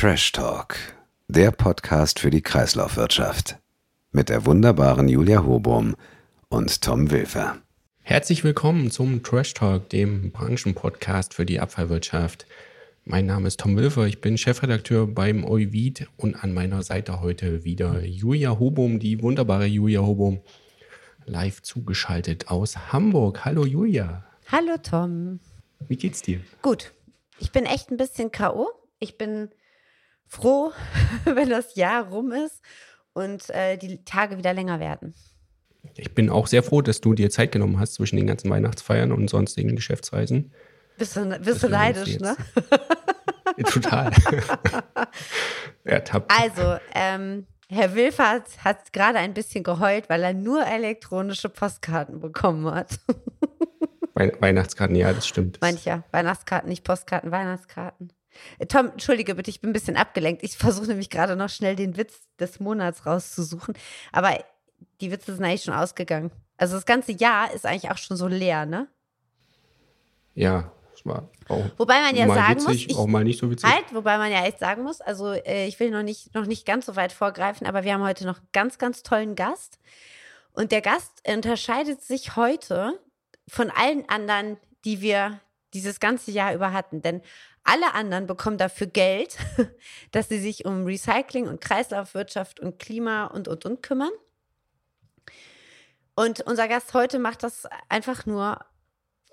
Trash Talk, der Podcast für die Kreislaufwirtschaft. Mit der wunderbaren Julia Hobum und Tom Wilfer. Herzlich willkommen zum Trash Talk, dem Branchenpodcast für die Abfallwirtschaft. Mein Name ist Tom Wilfer, ich bin Chefredakteur beim Euvid und an meiner Seite heute wieder Julia Hobum, die wunderbare Julia Hobum, live zugeschaltet aus Hamburg. Hallo Julia. Hallo Tom. Wie geht's dir? Gut. Ich bin echt ein bisschen K.O. Ich bin froh, wenn das Jahr rum ist und äh, die Tage wieder länger werden. Ich bin auch sehr froh, dass du dir Zeit genommen hast zwischen den ganzen Weihnachtsfeiern und sonstigen Geschäftsreisen. Bist du, bist du neidisch, ne? Total. Ertappt. Also, ähm, Herr Wilfert hat gerade ein bisschen geheult, weil er nur elektronische Postkarten bekommen hat. Weihnachtskarten, ja, das stimmt. Mancher. Weihnachtskarten, nicht Postkarten, Weihnachtskarten. Tom, entschuldige bitte, ich bin ein bisschen abgelenkt. Ich versuche nämlich gerade noch schnell den Witz des Monats rauszusuchen. Aber die Witze sind eigentlich schon ausgegangen. Also das ganze Jahr ist eigentlich auch schon so leer, ne? Ja, es war auch wobei man ja sagen witzig, muss, ich, auch mal nicht so witzig. Halt, wobei man ja echt sagen muss, also äh, ich will noch nicht, noch nicht ganz so weit vorgreifen, aber wir haben heute noch einen ganz, ganz tollen Gast. Und der Gast unterscheidet sich heute von allen anderen, die wir dieses ganze Jahr über hatten. Denn alle anderen bekommen dafür Geld, dass sie sich um Recycling und Kreislaufwirtschaft und Klima und, und, und kümmern. Und unser Gast heute macht das einfach nur,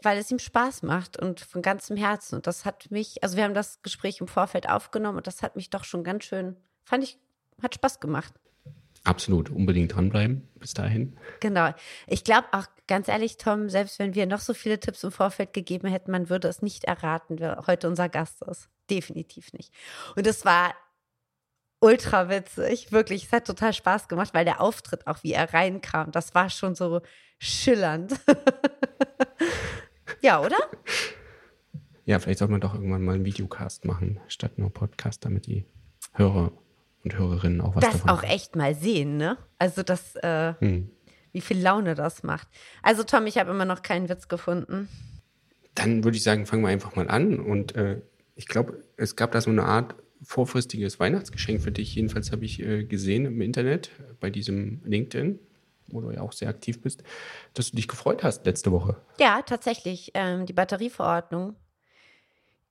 weil es ihm Spaß macht und von ganzem Herzen. Und das hat mich, also wir haben das Gespräch im Vorfeld aufgenommen und das hat mich doch schon ganz schön, fand ich, hat Spaß gemacht. Absolut, unbedingt dranbleiben bis dahin. Genau. Ich glaube auch ganz ehrlich, Tom, selbst wenn wir noch so viele Tipps im Vorfeld gegeben hätten, man würde es nicht erraten, wer heute unser Gast ist. Definitiv nicht. Und es war ultra witzig, wirklich. Es hat total Spaß gemacht, weil der Auftritt auch, wie er reinkam, das war schon so schillernd. ja, oder? Ja, vielleicht sollte man doch irgendwann mal einen Videocast machen, statt nur Podcast, damit die Hörer und Hörerinnen auch was das davon auch echt mal sehen, ne? Also das, äh, hm. wie viel Laune das macht. Also Tom, ich habe immer noch keinen Witz gefunden. Dann würde ich sagen, fangen wir einfach mal an. Und äh, ich glaube, es gab da so eine Art vorfristiges Weihnachtsgeschenk für dich. Jedenfalls habe ich äh, gesehen im Internet bei diesem LinkedIn, wo du ja auch sehr aktiv bist, dass du dich gefreut hast letzte Woche. Ja, tatsächlich. Ähm, die Batterieverordnung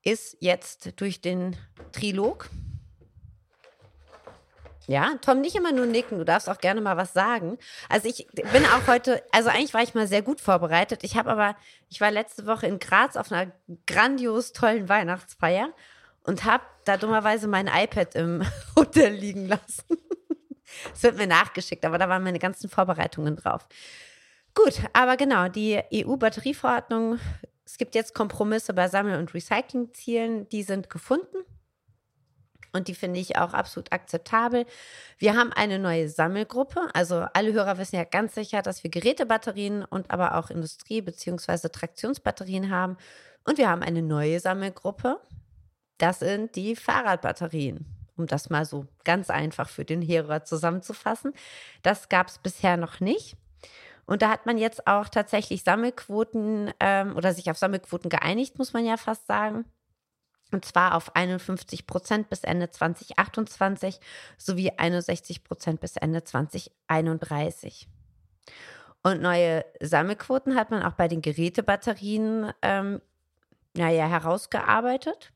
ist jetzt durch den Trilog ja, Tom, nicht immer nur nicken, du darfst auch gerne mal was sagen. Also ich bin auch heute, also eigentlich war ich mal sehr gut vorbereitet. Ich habe aber, ich war letzte Woche in Graz auf einer grandios tollen Weihnachtsfeier und habe da dummerweise mein iPad im Hotel liegen lassen. Es wird mir nachgeschickt, aber da waren meine ganzen Vorbereitungen drauf. Gut, aber genau, die EU-Batterieverordnung, es gibt jetzt Kompromisse bei Sammel- und Recyclingzielen, die sind gefunden. Und die finde ich auch absolut akzeptabel. Wir haben eine neue Sammelgruppe. Also alle Hörer wissen ja ganz sicher, dass wir Gerätebatterien und aber auch Industrie- bzw. Traktionsbatterien haben. Und wir haben eine neue Sammelgruppe. Das sind die Fahrradbatterien. Um das mal so ganz einfach für den Hörer zusammenzufassen. Das gab es bisher noch nicht. Und da hat man jetzt auch tatsächlich Sammelquoten ähm, oder sich auf Sammelquoten geeinigt, muss man ja fast sagen und zwar auf 51 Prozent bis Ende 2028 sowie 61 Prozent bis Ende 2031. Und neue Sammelquoten hat man auch bei den Gerätebatterien ähm, naja, herausgearbeitet.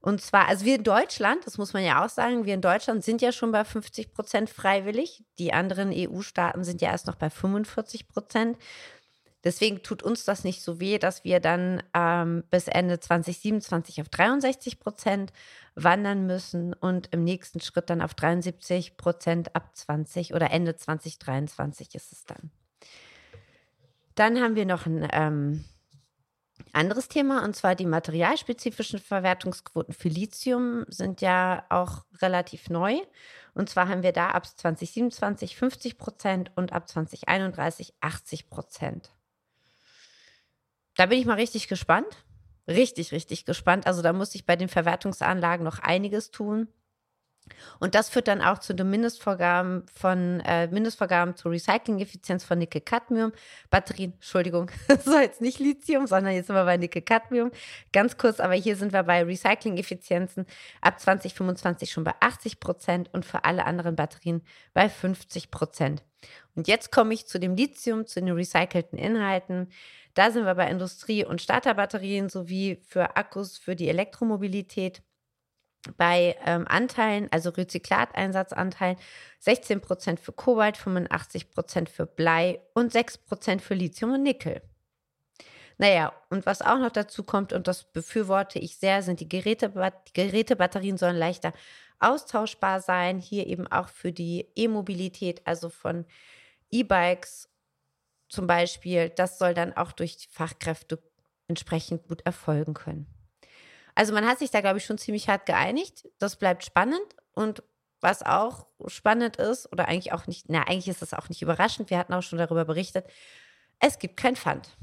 Und zwar, also wir in Deutschland, das muss man ja auch sagen, wir in Deutschland sind ja schon bei 50 Prozent freiwillig. Die anderen EU-Staaten sind ja erst noch bei 45 Prozent. Deswegen tut uns das nicht so weh, dass wir dann ähm, bis Ende 2027 auf 63 Prozent wandern müssen und im nächsten Schritt dann auf 73 Prozent ab 20 oder Ende 2023 ist es dann. Dann haben wir noch ein ähm, anderes Thema und zwar die materialspezifischen Verwertungsquoten für Lithium sind ja auch relativ neu. Und zwar haben wir da ab 2027 50 Prozent und ab 2031 80 Prozent. Da bin ich mal richtig gespannt. Richtig, richtig gespannt. Also da muss ich bei den Verwertungsanlagen noch einiges tun. Und das führt dann auch zu den Mindestvorgaben von äh, Mindestvorgaben zur Recycling-Effizienz von Nickel-Cadmium-Batterien. Entschuldigung, das war jetzt nicht Lithium, sondern jetzt sind wir bei Nickel-Cadmium. Ganz kurz, aber hier sind wir bei Recycling-Effizienzen ab 2025 schon bei 80 Prozent und für alle anderen Batterien bei 50 Prozent. Und jetzt komme ich zu dem Lithium, zu den recycelten Inhalten. Da sind wir bei Industrie- und Starterbatterien sowie für Akkus für die Elektromobilität bei ähm, Anteilen, also Rezyklateinsatzanteilen, 16 Prozent für Kobalt, 85 Prozent für Blei und 6 Prozent für Lithium und Nickel. Naja, und was auch noch dazu kommt, und das befürworte ich sehr, sind die Geräte, die Gerätebatterien sollen leichter austauschbar sein. Hier eben auch für die E-Mobilität, also von E-Bikes zum Beispiel. Das soll dann auch durch Fachkräfte entsprechend gut erfolgen können. Also man hat sich da, glaube ich, schon ziemlich hart geeinigt. Das bleibt spannend. Und was auch spannend ist, oder eigentlich auch nicht, na, eigentlich ist es auch nicht überraschend, wir hatten auch schon darüber berichtet, es gibt kein Pfand.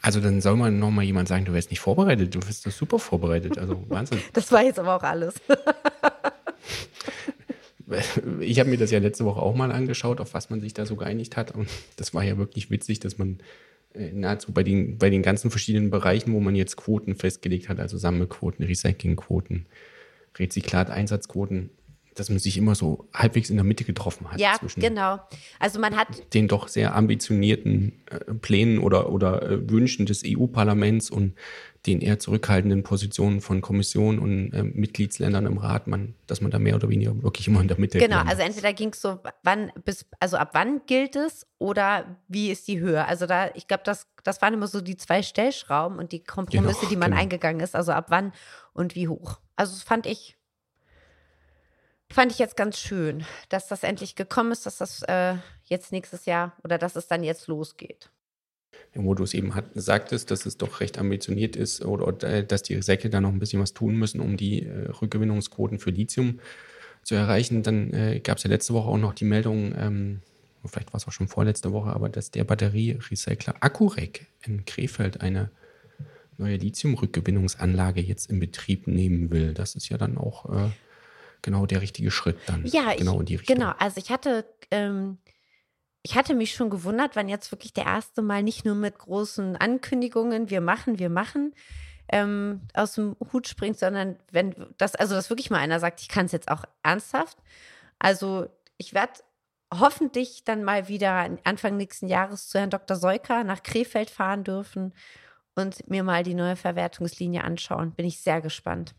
Also dann soll man nochmal jemand sagen, du wärst nicht vorbereitet, du bist super vorbereitet. Also Wahnsinn. das war jetzt aber auch alles. ich habe mir das ja letzte Woche auch mal angeschaut, auf was man sich da so geeinigt hat. Und das war ja wirklich witzig, dass man nahezu bei den, bei den ganzen verschiedenen Bereichen, wo man jetzt Quoten festgelegt hat, also Sammelquoten, Recyclingquoten, Rezyklat-Einsatzquoten, dass man sich immer so halbwegs in der Mitte getroffen hat. Ja, genau. Also man hat den doch sehr ambitionierten äh, Plänen oder, oder äh, Wünschen des EU-Parlaments und den eher zurückhaltenden Positionen von Kommission und äh, Mitgliedsländern im Rat, man, dass man da mehr oder weniger wirklich immer in der Mitte Genau, also entweder ging es so, wann bis, also ab wann gilt es oder wie ist die Höhe? Also da, ich glaube, das, das waren immer so die zwei Stellschrauben und die Kompromisse, genau, die man genau. eingegangen ist, also ab wann und wie hoch. Also das fand ich, fand ich jetzt ganz schön, dass das endlich gekommen ist, dass das äh, jetzt nächstes Jahr oder dass es dann jetzt losgeht wo du es eben hat, sagtest, dass es doch recht ambitioniert ist oder, oder äh, dass die Säcke da noch ein bisschen was tun müssen, um die äh, Rückgewinnungsquoten für Lithium zu erreichen. Dann äh, gab es ja letzte Woche auch noch die Meldung, ähm, vielleicht war es auch schon vorletzte Woche, aber dass der Batterierecycler Acurec in Krefeld eine neue Lithium-Rückgewinnungsanlage jetzt in Betrieb nehmen will. Das ist ja dann auch äh, genau der richtige Schritt dann. Ja, genau ich, in die Richtung. Genau, also ich hatte ähm, ich hatte mich schon gewundert, wann jetzt wirklich der erste Mal nicht nur mit großen Ankündigungen, wir machen, wir machen, ähm, aus dem Hut springt, sondern wenn das, also dass wirklich mal einer sagt, ich kann es jetzt auch ernsthaft. Also ich werde hoffentlich dann mal wieder Anfang nächsten Jahres zu Herrn Dr. Seuker nach Krefeld fahren dürfen und mir mal die neue Verwertungslinie anschauen. Bin ich sehr gespannt.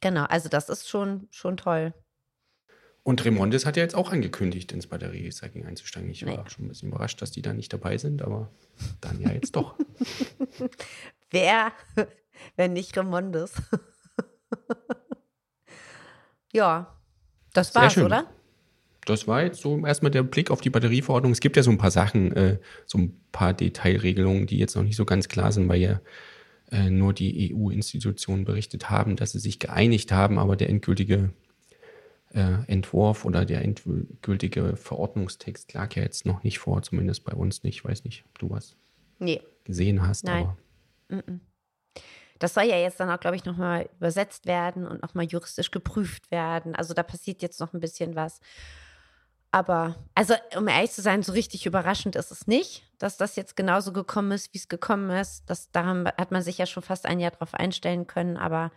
Genau, also das ist schon, schon toll. Und Remondes hat ja jetzt auch angekündigt, ins Batterierecycling einzusteigen. Ich war nee. schon ein bisschen überrascht, dass die da nicht dabei sind, aber dann ja jetzt doch. Wer, wenn nicht Remondes? ja, das war's, oder? Das war jetzt so erstmal der Blick auf die Batterieverordnung. Es gibt ja so ein paar Sachen, äh, so ein paar Detailregelungen, die jetzt noch nicht so ganz klar sind, weil ja äh, nur die EU-Institutionen berichtet haben, dass sie sich geeinigt haben, aber der endgültige äh, Entwurf oder der endgültige Verordnungstext lag ja jetzt noch nicht vor, zumindest bei uns nicht. Ich weiß nicht, ob du was nee. gesehen hast. Nein. Aber das soll ja jetzt dann auch, glaube ich, nochmal übersetzt werden und nochmal juristisch geprüft werden. Also da passiert jetzt noch ein bisschen was. Aber, also um ehrlich zu sein, so richtig überraschend ist es nicht, dass das jetzt genauso gekommen ist, wie es gekommen ist. Das, da hat man sich ja schon fast ein Jahr drauf einstellen können. Aber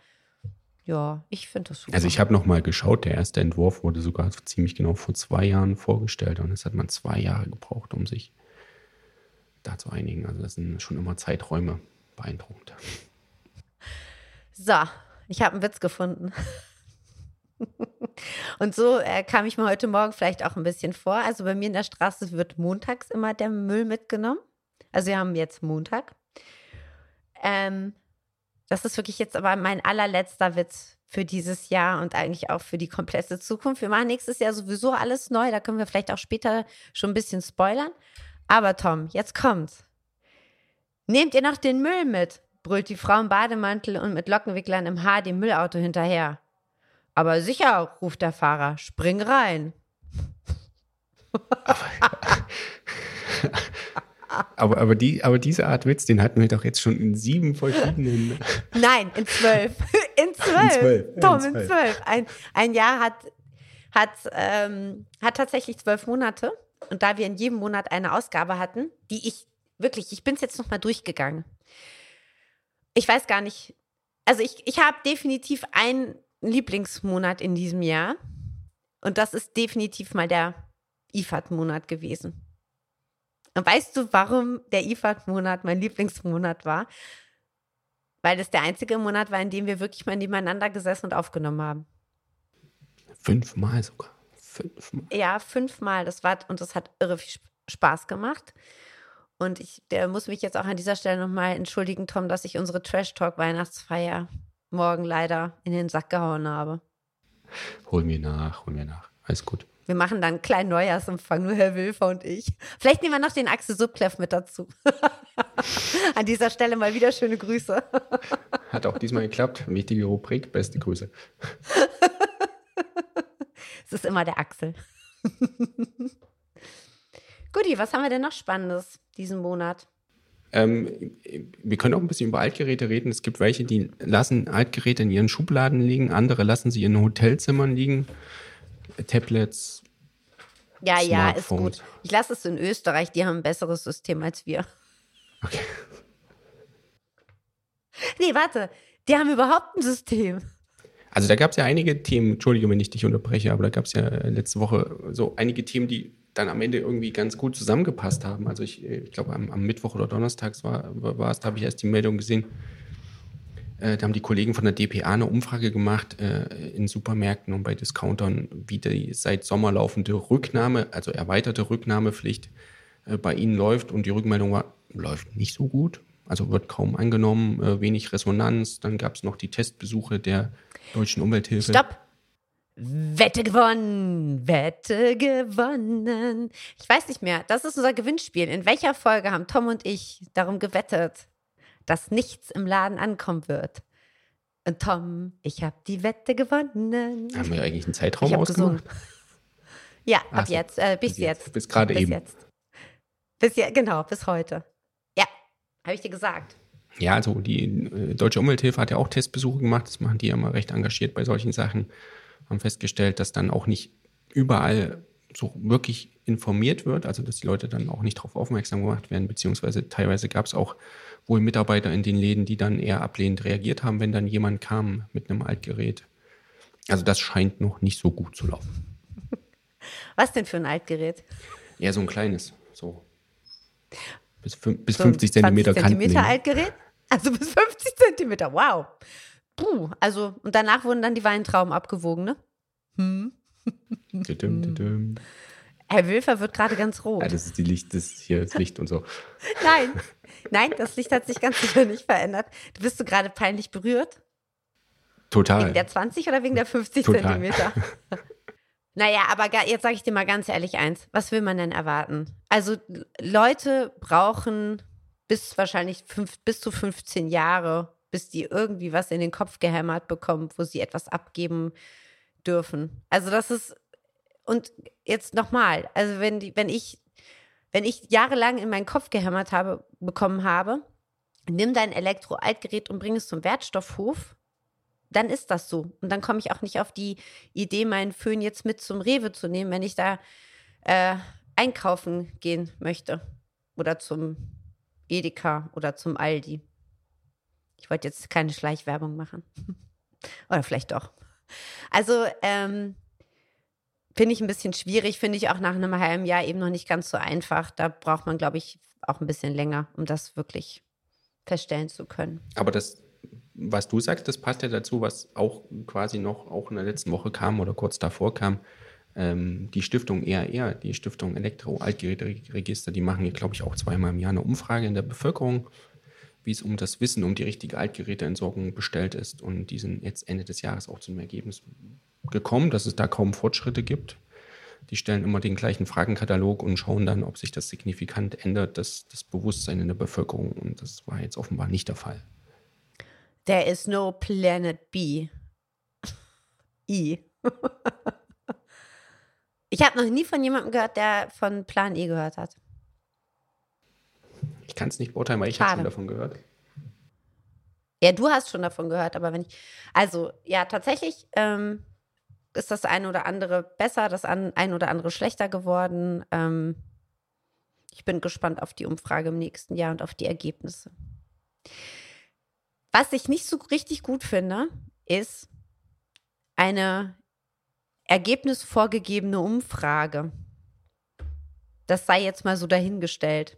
ja, ich finde das super. Also ich habe nochmal geschaut, der erste Entwurf wurde sogar ziemlich genau vor zwei Jahren vorgestellt und es hat man zwei Jahre gebraucht, um sich da zu einigen. Also das sind schon immer Zeiträume beeindruckend. So, ich habe einen Witz gefunden. Und so äh, kam ich mir heute Morgen vielleicht auch ein bisschen vor. Also bei mir in der Straße wird montags immer der Müll mitgenommen. Also wir haben jetzt Montag. Ähm, das ist wirklich jetzt aber mein allerletzter Witz für dieses Jahr und eigentlich auch für die komplette Zukunft. Wir machen nächstes Jahr sowieso alles neu. Da können wir vielleicht auch später schon ein bisschen spoilern. Aber Tom, jetzt kommt's. Nehmt ihr noch den Müll mit? brüllt die Frau im Bademantel und mit Lockenwicklern im Haar dem Müllauto hinterher. Aber sicher, ruft der Fahrer, spring rein. Aber, aber, die, aber diese Art Witz, den hatten wir doch jetzt schon in sieben verschiedenen. Nein, in zwölf. In zwölf. In zwölf. Tom, in zwölf. Ein, ein Jahr hat, hat, ähm, hat tatsächlich zwölf Monate. Und da wir in jedem Monat eine Ausgabe hatten, die ich wirklich, ich bin es jetzt nochmal durchgegangen. Ich weiß gar nicht. Also ich, ich habe definitiv einen Lieblingsmonat in diesem Jahr. Und das ist definitiv mal der IFAD-Monat gewesen. Und weißt du, warum der IFAD-Monat mein Lieblingsmonat war? Weil das der einzige Monat war, in dem wir wirklich mal nebeneinander gesessen und aufgenommen haben. Fünfmal sogar. Fünfmal. Ja, fünfmal. Das war, und das hat irre viel Spaß gemacht. Und ich der muss mich jetzt auch an dieser Stelle nochmal entschuldigen, Tom, dass ich unsere Trash Talk Weihnachtsfeier morgen leider in den Sack gehauen habe. Hol mir nach, hol mir nach. Alles gut. Wir machen dann einen kleinen Neujahrsempfang, nur Herr Wilfer und ich. Vielleicht nehmen wir noch den Axel Subkleff mit dazu. An dieser Stelle mal wieder schöne Grüße. Hat auch diesmal geklappt. Wichtige Rubrik, beste Grüße. es ist immer der Axel. Guti, was haben wir denn noch Spannendes diesen Monat? Ähm, wir können auch ein bisschen über Altgeräte reden. Es gibt welche, die lassen Altgeräte in ihren Schubladen liegen, andere lassen sie in Hotelzimmern liegen. Tablets. Ja, ja, ist gut. Ich lasse es in Österreich, die haben ein besseres System als wir. Okay. Nee, warte, die haben überhaupt ein System. Also da gab es ja einige Themen, Entschuldige, wenn ich dich unterbreche, aber da gab es ja letzte Woche so einige Themen, die dann am Ende irgendwie ganz gut zusammengepasst haben. Also ich, ich glaube, am, am, Mittwoch oder Donnerstag war, war es, da habe ich erst die Meldung gesehen. Äh, da haben die Kollegen von der DPA eine Umfrage gemacht äh, in Supermärkten und bei Discountern, wie die seit Sommer laufende Rücknahme, also erweiterte Rücknahmepflicht äh, bei ihnen läuft. Und die Rückmeldung war, läuft nicht so gut. Also wird kaum angenommen, äh, wenig Resonanz. Dann gab es noch die Testbesuche der deutschen Umwelthilfe. Stopp! Wette gewonnen, Wette gewonnen. Ich weiß nicht mehr, das ist unser Gewinnspiel. In welcher Folge haben Tom und ich darum gewettet, dass nichts im Laden ankommen wird? Und Tom, ich habe die Wette gewonnen. Haben wir eigentlich einen Zeitraum ausgemacht? Ja, ab so, jetzt, äh, bis, bis, jetzt. jetzt. Bis gerade eben. Jetzt. Bis jetzt, genau, bis heute. Ja, habe ich dir gesagt. Ja, also die äh, Deutsche Umwelthilfe hat ja auch Testbesuche gemacht. Das machen die ja immer recht engagiert bei solchen Sachen haben festgestellt, dass dann auch nicht überall so wirklich informiert wird, also dass die Leute dann auch nicht darauf aufmerksam gemacht werden, beziehungsweise teilweise gab es auch wohl Mitarbeiter in den Läden, die dann eher ablehnend reagiert haben, wenn dann jemand kam mit einem Altgerät. Also das scheint noch nicht so gut zu laufen. Was denn für ein Altgerät? Ja, so ein kleines, so bis, bis so 50 Zentimeter Zentimeter Altgerät? Also bis 50 Zentimeter, wow. Puh, also, und danach wurden dann die Weintrauben abgewogen, ne? Hm. Herr Wilfer wird gerade ganz rot. Ja, das ist die Licht, das hier das Licht und so. Nein, nein, das Licht hat sich ganz sicher nicht verändert. Du bist du gerade peinlich berührt? Total. Wegen der 20 oder wegen der 50 Total. Zentimeter? naja, aber jetzt sage ich dir mal ganz ehrlich eins. Was will man denn erwarten? Also Leute brauchen bis wahrscheinlich fünf, bis zu 15 Jahre, bis die irgendwie was in den Kopf gehämmert bekommen, wo sie etwas abgeben dürfen. Also das ist und jetzt nochmal, also wenn die, wenn ich wenn ich jahrelang in meinen Kopf gehämmert habe bekommen habe, nimm dein Elektro-Altgerät und bring es zum Wertstoffhof, dann ist das so. Und dann komme ich auch nicht auf die Idee, meinen Föhn jetzt mit zum Rewe zu nehmen, wenn ich da äh, einkaufen gehen möchte. Oder zum Edeka oder zum Aldi. Ich wollte jetzt keine Schleichwerbung machen. Oder vielleicht doch. Also, ähm, finde ich ein bisschen schwierig, finde ich auch nach einem halben Jahr eben noch nicht ganz so einfach. Da braucht man, glaube ich, auch ein bisschen länger, um das wirklich feststellen zu können. Aber das, was du sagst, das passt ja dazu, was auch quasi noch auch in der letzten Woche kam oder kurz davor kam. Ähm, die Stiftung ERR, die Stiftung Elektro-Altgeräteregister, die machen hier, glaube ich, auch zweimal im Jahr eine Umfrage in der Bevölkerung wie es um das Wissen um die richtige Altgeräteentsorgung bestellt ist. Und die sind jetzt Ende des Jahres auch zum Ergebnis gekommen, dass es da kaum Fortschritte gibt. Die stellen immer den gleichen Fragenkatalog und schauen dann, ob sich das signifikant ändert, das, das Bewusstsein in der Bevölkerung. Und das war jetzt offenbar nicht der Fall. There is no planet B. I. ich habe noch nie von jemandem gehört, der von Plan E gehört hat. Ich kann es nicht beurteilen, weil ich habe schon davon gehört. Ja, du hast schon davon gehört, aber wenn ich. Also, ja, tatsächlich ähm, ist das ein oder andere besser, das ein oder andere schlechter geworden. Ähm, ich bin gespannt auf die Umfrage im nächsten Jahr und auf die Ergebnisse. Was ich nicht so richtig gut finde, ist eine ergebnisvorgegebene Umfrage. Das sei jetzt mal so dahingestellt.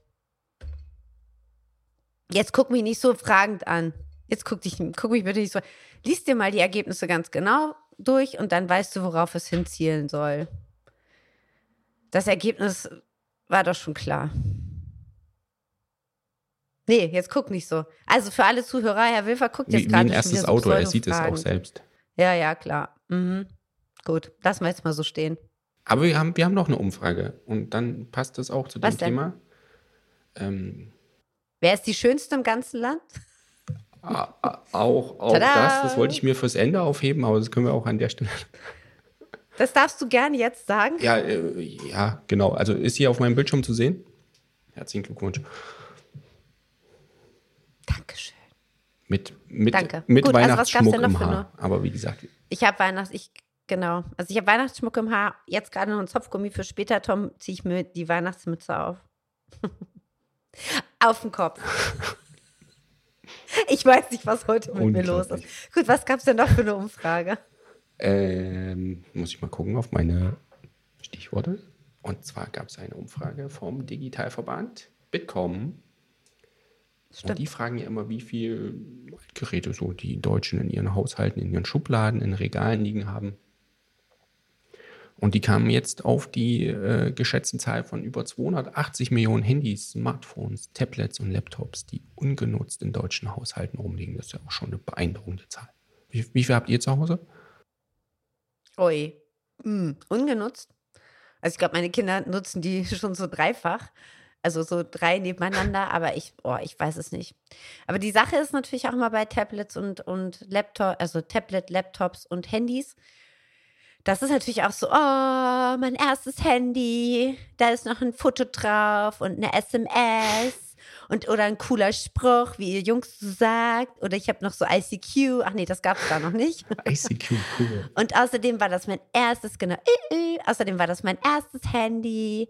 Jetzt guck mich nicht so fragend an. Jetzt guck, dich, guck mich bitte nicht so. Lies dir mal die Ergebnisse ganz genau durch und dann weißt du, worauf es hinzielen soll. Das Ergebnis war doch schon klar. Nee, jetzt guck nicht so. Also für alle Zuhörer, Herr Wilfer guckt jetzt gerade. Wie ein erstes Auto, er sieht es auch selbst. Ja, ja, klar. Mhm. Gut, lassen wir jetzt mal so stehen. Aber wir haben, wir haben noch eine Umfrage und dann passt das auch zu Was dem denn? Thema. Ähm, Wer ist die Schönste im ganzen Land? Auch, auch das, das wollte ich mir fürs Ende aufheben, aber das können wir auch an der Stelle. Das darfst du gerne jetzt sagen. Ja, äh, ja, genau. Also ist hier auf meinem Bildschirm zu sehen. Herzlichen Glückwunsch. Dankeschön. Mit, mit, Danke. mit Gut, also Weihnachtsschmuck also im Haar. Aber wie gesagt. Ich habe Weihnachts, ich, genau. Also ich habe Weihnachtsschmuck im Haar. Jetzt gerade noch ein Zopfgummi für später. Tom, ziehe ich mir die Weihnachtsmütze auf. auf den Kopf. Ich weiß nicht, was heute mit mir los ist. Gut, was gab es denn noch für eine Umfrage? Ähm, muss ich mal gucken auf meine Stichworte. Und zwar gab es eine Umfrage vom Digitalverband Bitkom. Stimmt. Und die fragen ja immer, wie viele Geräte so die Deutschen in ihren Haushalten, in ihren Schubladen, in Regalen liegen haben. Und die kamen jetzt auf die äh, geschätzte Zahl von über 280 Millionen Handys, Smartphones, Tablets und Laptops, die ungenutzt in deutschen Haushalten rumliegen. Das ist ja auch schon eine beeindruckende Zahl. Wie, wie viel habt ihr zu Hause? Ui, hm, ungenutzt. Also ich glaube, meine Kinder nutzen die schon so dreifach. Also so drei nebeneinander, aber ich, oh, ich weiß es nicht. Aber die Sache ist natürlich auch immer bei Tablets und, und Laptop, also Tablet, Laptops und Handys das ist natürlich auch so, oh, mein erstes Handy, da ist noch ein Foto drauf und eine SMS und oder ein cooler Spruch, wie ihr Jungs so sagt. Oder ich habe noch so ICQ. Ach nee, das gab es da noch nicht. ICQ, cool. Und außerdem war das mein erstes, genau, äh, äh, außerdem war das mein erstes Handy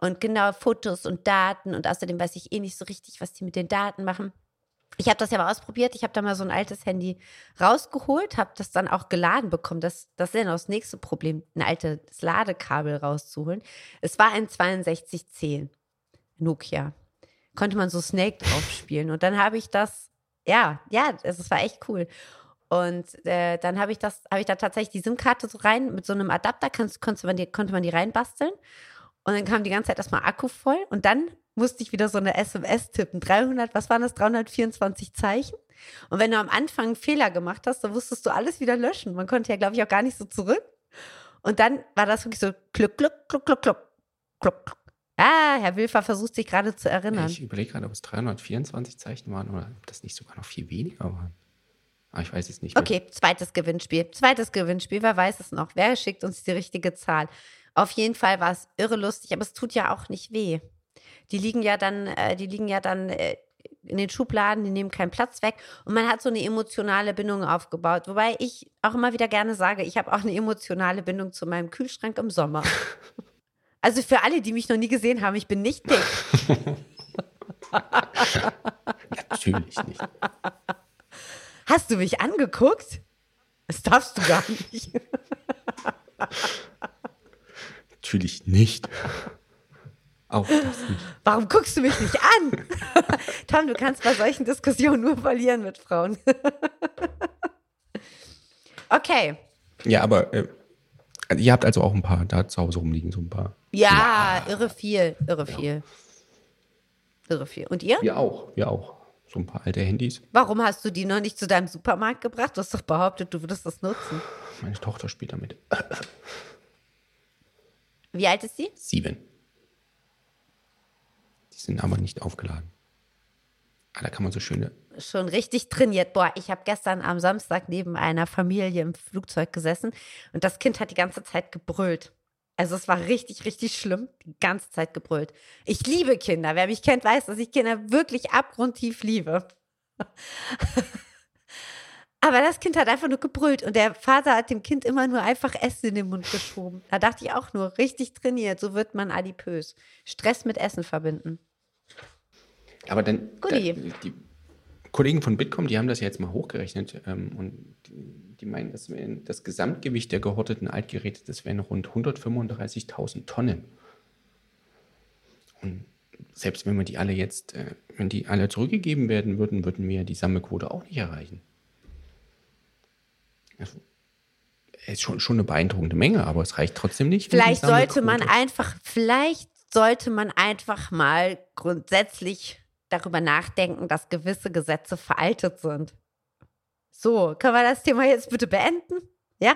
und genau Fotos und Daten. Und außerdem weiß ich eh nicht so richtig, was die mit den Daten machen. Ich habe das ja mal ausprobiert. Ich habe da mal so ein altes Handy rausgeholt, habe das dann auch geladen bekommen. Das, das ist ja noch das nächste Problem, ein altes Ladekabel rauszuholen. Es war ein 6210 Nokia. Konnte man so Snake drauf spielen. Und dann habe ich das, ja, ja, es war echt cool. Und äh, dann habe ich das, habe ich da tatsächlich die SIM-Karte so rein, mit so einem Adapter kannst, konnte, man die, konnte man die reinbasteln. Und dann kam die ganze Zeit erstmal Akku voll. Und dann musste ich wieder so eine SMS tippen. 300, was waren das? 324 Zeichen. Und wenn du am Anfang einen Fehler gemacht hast, dann musstest du alles wieder löschen. Man konnte ja, glaube ich, auch gar nicht so zurück. Und dann war das wirklich so kluck, kluck, kluck, kluck, kluck, kluck. Ah, Herr Wilfer versucht sich gerade zu erinnern. Ich überlege gerade, ob es 324 Zeichen waren oder ob das nicht sogar noch viel weniger waren. Aber ich weiß es nicht. Mehr. Okay, zweites Gewinnspiel. Zweites Gewinnspiel. Wer weiß es noch? Wer schickt uns die richtige Zahl? Auf jeden Fall war es irre lustig, aber es tut ja auch nicht weh. Die liegen ja dann, äh, die liegen ja dann äh, in den Schubladen, die nehmen keinen Platz weg und man hat so eine emotionale Bindung aufgebaut. Wobei ich auch immer wieder gerne sage, ich habe auch eine emotionale Bindung zu meinem Kühlschrank im Sommer. Also für alle, die mich noch nie gesehen haben, ich bin nicht dick. Natürlich nicht. Hast du mich angeguckt? Das darfst du gar nicht. Natürlich nicht. Auch das nicht. Warum guckst du mich nicht an? Tom, du kannst bei solchen Diskussionen nur verlieren mit Frauen. okay. Ja, aber äh, ihr habt also auch ein paar da zu Hause rumliegen, so ein paar. Ja, ja. irre viel, irre ja. viel. Irre viel. Und ihr? Wir auch, wir auch. So ein paar alte Handys. Warum hast du die noch nicht zu deinem Supermarkt gebracht? Du hast doch behauptet, du würdest das nutzen. Meine Tochter spielt damit. Wie alt ist sie? Sieben sind aber nicht aufgeladen. Ah, da kann man so schöne. Schon richtig trainiert. Boah, ich habe gestern am Samstag neben einer Familie im Flugzeug gesessen und das Kind hat die ganze Zeit gebrüllt. Also es war richtig, richtig schlimm, die ganze Zeit gebrüllt. Ich liebe Kinder. Wer mich kennt, weiß, dass ich Kinder wirklich abgrundtief liebe. Aber das Kind hat einfach nur gebrüllt und der Vater hat dem Kind immer nur einfach Essen in den Mund geschoben. Da dachte ich auch nur, richtig trainiert, so wird man adipös. Stress mit Essen verbinden. Aber dann, da, die Kollegen von Bitkom, die haben das ja jetzt mal hochgerechnet ähm, und die, die meinen, das, wären- das Gesamtgewicht der gehorteten Altgeräte, das wären rund 135.000 Tonnen. Und selbst wenn wir die alle jetzt, äh, wenn die alle zurückgegeben werden würden, würden wir die Sammelquote auch nicht erreichen. Also, ist schon, schon eine beeindruckende Menge, aber es reicht trotzdem nicht. Vielleicht sollte man einfach, vielleicht sollte man einfach mal grundsätzlich darüber nachdenken, dass gewisse Gesetze veraltet sind. So, können wir das Thema jetzt bitte beenden? Ja?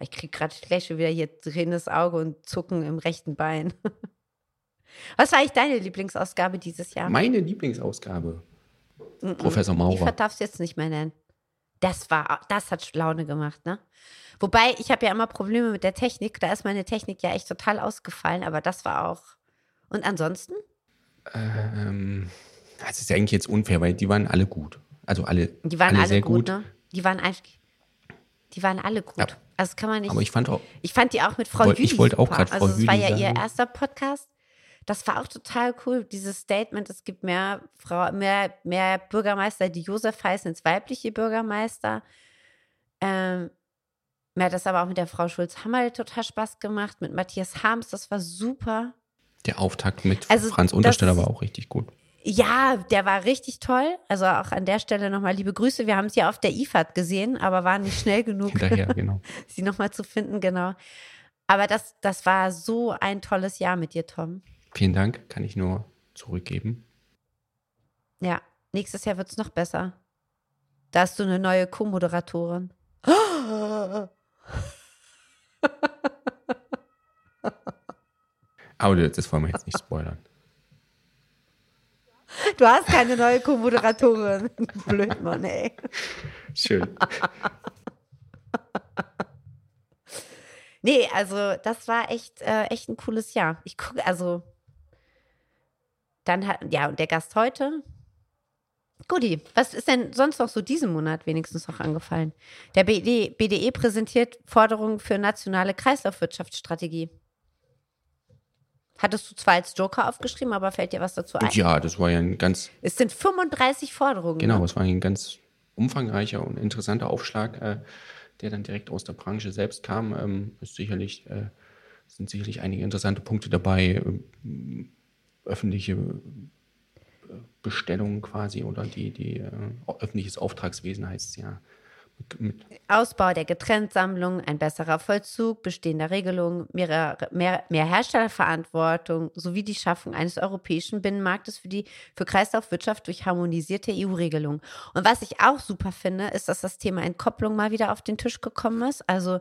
Ich kriege gerade gleich schon wieder hier tränendes Auge und Zucken im rechten Bein. Was war eigentlich deine Lieblingsausgabe dieses Jahr? Meine Lieblingsausgabe, Professor Maurer. Ich darf es jetzt nicht mehr nennen. Das war, das hat Laune gemacht, ne? Wobei, ich habe ja immer Probleme mit der Technik. Da ist meine Technik ja echt total ausgefallen, aber das war auch. Und ansonsten? Ähm, das ist ja eigentlich jetzt unfair, weil die waren alle gut. Also alle, Die waren alle, sehr gut, gut. ne? Die waren einfach. Die waren alle gut. Ja. Also das kann man nicht. Aber ich fand auch, Ich fand die auch mit Frau Woll- ich wollte auch grad Frau Also es war ja ihr sagen. erster Podcast. Das war auch total cool, dieses Statement, es gibt mehr, Frau, mehr, mehr Bürgermeister, die Josef heißen, als weibliche Bürgermeister. Ähm, mir hat das aber auch mit der Frau Schulz-Hammerl total Spaß gemacht, mit Matthias Harms, das war super. Der Auftakt mit Also Franz Untersteller war auch richtig gut. Ja, der war richtig toll. Also auch an der Stelle nochmal liebe Grüße. Wir haben es ja auf der IFAD gesehen, aber waren nicht schnell genug. Hinterher, genau. sie nochmal zu finden, genau. Aber das, das war so ein tolles Jahr mit dir, Tom. Vielen Dank, kann ich nur zurückgeben. Ja, nächstes Jahr wird es noch besser. Da hast du eine neue Co-Moderatorin. Aber das- das wollen wir jetzt nicht spoilern. Du hast keine neue Co-Moderatorin. Blöd, Mann, ey. Schön. Nee, also das war echt, äh, echt ein cooles Jahr. Ich gucke, also dann hat, ja, und der Gast heute. Guti, was ist denn sonst noch so diesen Monat wenigstens noch angefallen? Der BD, BDE präsentiert Forderungen für nationale Kreislaufwirtschaftsstrategie. Hattest du zwar als Joker aufgeschrieben, aber fällt dir was dazu ein? Ja, das war ja ein ganz, Es sind 35 Forderungen. genau, ne? es war ein ganz umfangreicher und interessanter Aufschlag, äh, der dann direkt aus der Branche selbst kam. Ähm, ist sicherlich, äh, sind sicherlich einige interessante Punkte dabei. Ähm, öffentliche äh, Bestellungen quasi oder die, die äh, öffentliches Auftragswesen heißt es ja. Ausbau der Getrenntsammlung, ein besserer Vollzug bestehender Regelungen, mehr, mehr, mehr Herstellerverantwortung sowie die Schaffung eines europäischen Binnenmarktes für die für Kreislaufwirtschaft durch harmonisierte EU-Regelungen. Und was ich auch super finde, ist, dass das Thema Entkopplung mal wieder auf den Tisch gekommen ist. Also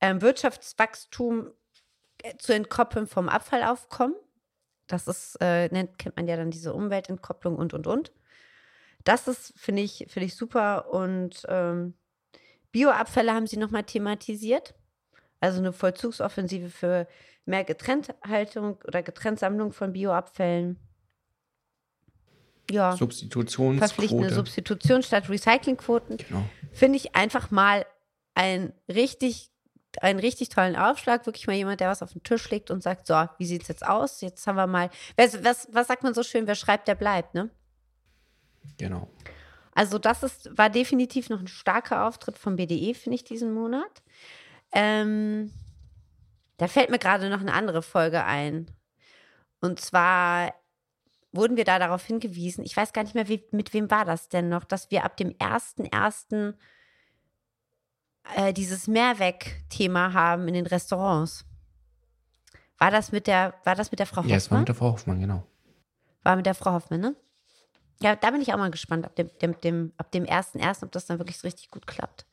ähm, Wirtschaftswachstum äh, zu entkoppeln vom Abfallaufkommen. Das ist, äh, nennt, kennt man ja dann diese Umweltentkopplung und und und. Das ist, finde ich, finde ich super. Und ähm, Bioabfälle haben sie nochmal thematisiert. Also eine Vollzugsoffensive für mehr Getrennthaltung oder Getrenntsammlung von Bioabfällen. Ja, verpflichtende Substitutionsquote. Substitution statt Recyclingquoten. genau. Finde ich einfach mal ein richtig, einen richtig tollen Aufschlag. Wirklich mal jemand, der was auf den Tisch legt und sagt: So, wie sieht es jetzt aus? Jetzt haben wir mal. Was, was, was sagt man so schön? Wer schreibt, der bleibt, ne? Genau. Also das ist, war definitiv noch ein starker Auftritt vom BDE, finde ich, diesen Monat. Ähm, da fällt mir gerade noch eine andere Folge ein. Und zwar wurden wir da darauf hingewiesen, ich weiß gar nicht mehr, wie, mit wem war das denn noch, dass wir ab dem 1.1. Äh, dieses Mehrweg-Thema haben in den Restaurants. War das mit der, war das mit der Frau Ja, es war Hoffmann? mit der Frau Hoffmann, genau. War mit der Frau Hoffmann, ne? Ja, da bin ich auch mal gespannt, ab dem, dem, dem, ab dem 1.1., ob das dann wirklich richtig gut klappt.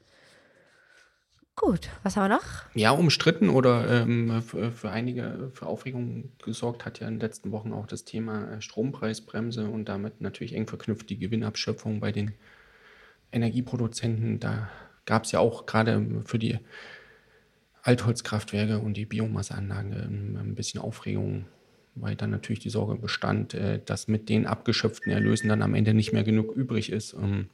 Gut, was haben wir noch? Ja, umstritten oder ähm, für, für einige für Aufregung gesorgt hat ja in den letzten Wochen auch das Thema äh, Strompreisbremse und damit natürlich eng verknüpft die Gewinnabschöpfung bei den Energieproduzenten. Da gab es ja auch gerade für die Altholzkraftwerke und die Biomasseanlagen ähm, ein bisschen Aufregung, weil dann natürlich die Sorge bestand, äh, dass mit den abgeschöpften Erlösen dann am Ende nicht mehr genug übrig ist. Ähm,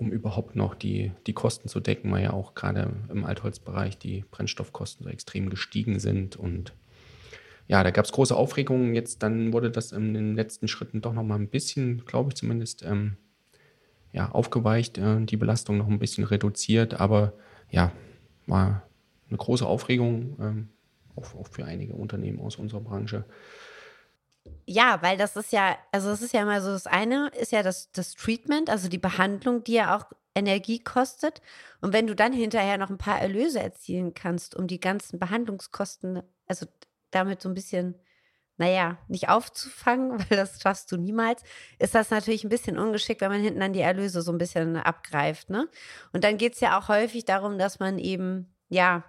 um überhaupt noch die, die Kosten zu decken, weil ja auch gerade im Altholzbereich die Brennstoffkosten so extrem gestiegen sind. Und ja, da gab es große Aufregungen. Jetzt dann wurde das in den letzten Schritten doch noch mal ein bisschen, glaube ich zumindest, ähm, ja, aufgeweicht, äh, die Belastung noch ein bisschen reduziert. Aber ja, war eine große Aufregung, ähm, auch, auch für einige Unternehmen aus unserer Branche. Ja, weil das ist ja, also es ist ja immer so, das eine ist ja das, das Treatment, also die Behandlung, die ja auch Energie kostet. Und wenn du dann hinterher noch ein paar Erlöse erzielen kannst, um die ganzen Behandlungskosten, also damit so ein bisschen, naja, nicht aufzufangen, weil das schaffst du niemals, ist das natürlich ein bisschen ungeschickt, wenn man hinten dann die Erlöse so ein bisschen abgreift. Ne? Und dann geht es ja auch häufig darum, dass man eben, ja,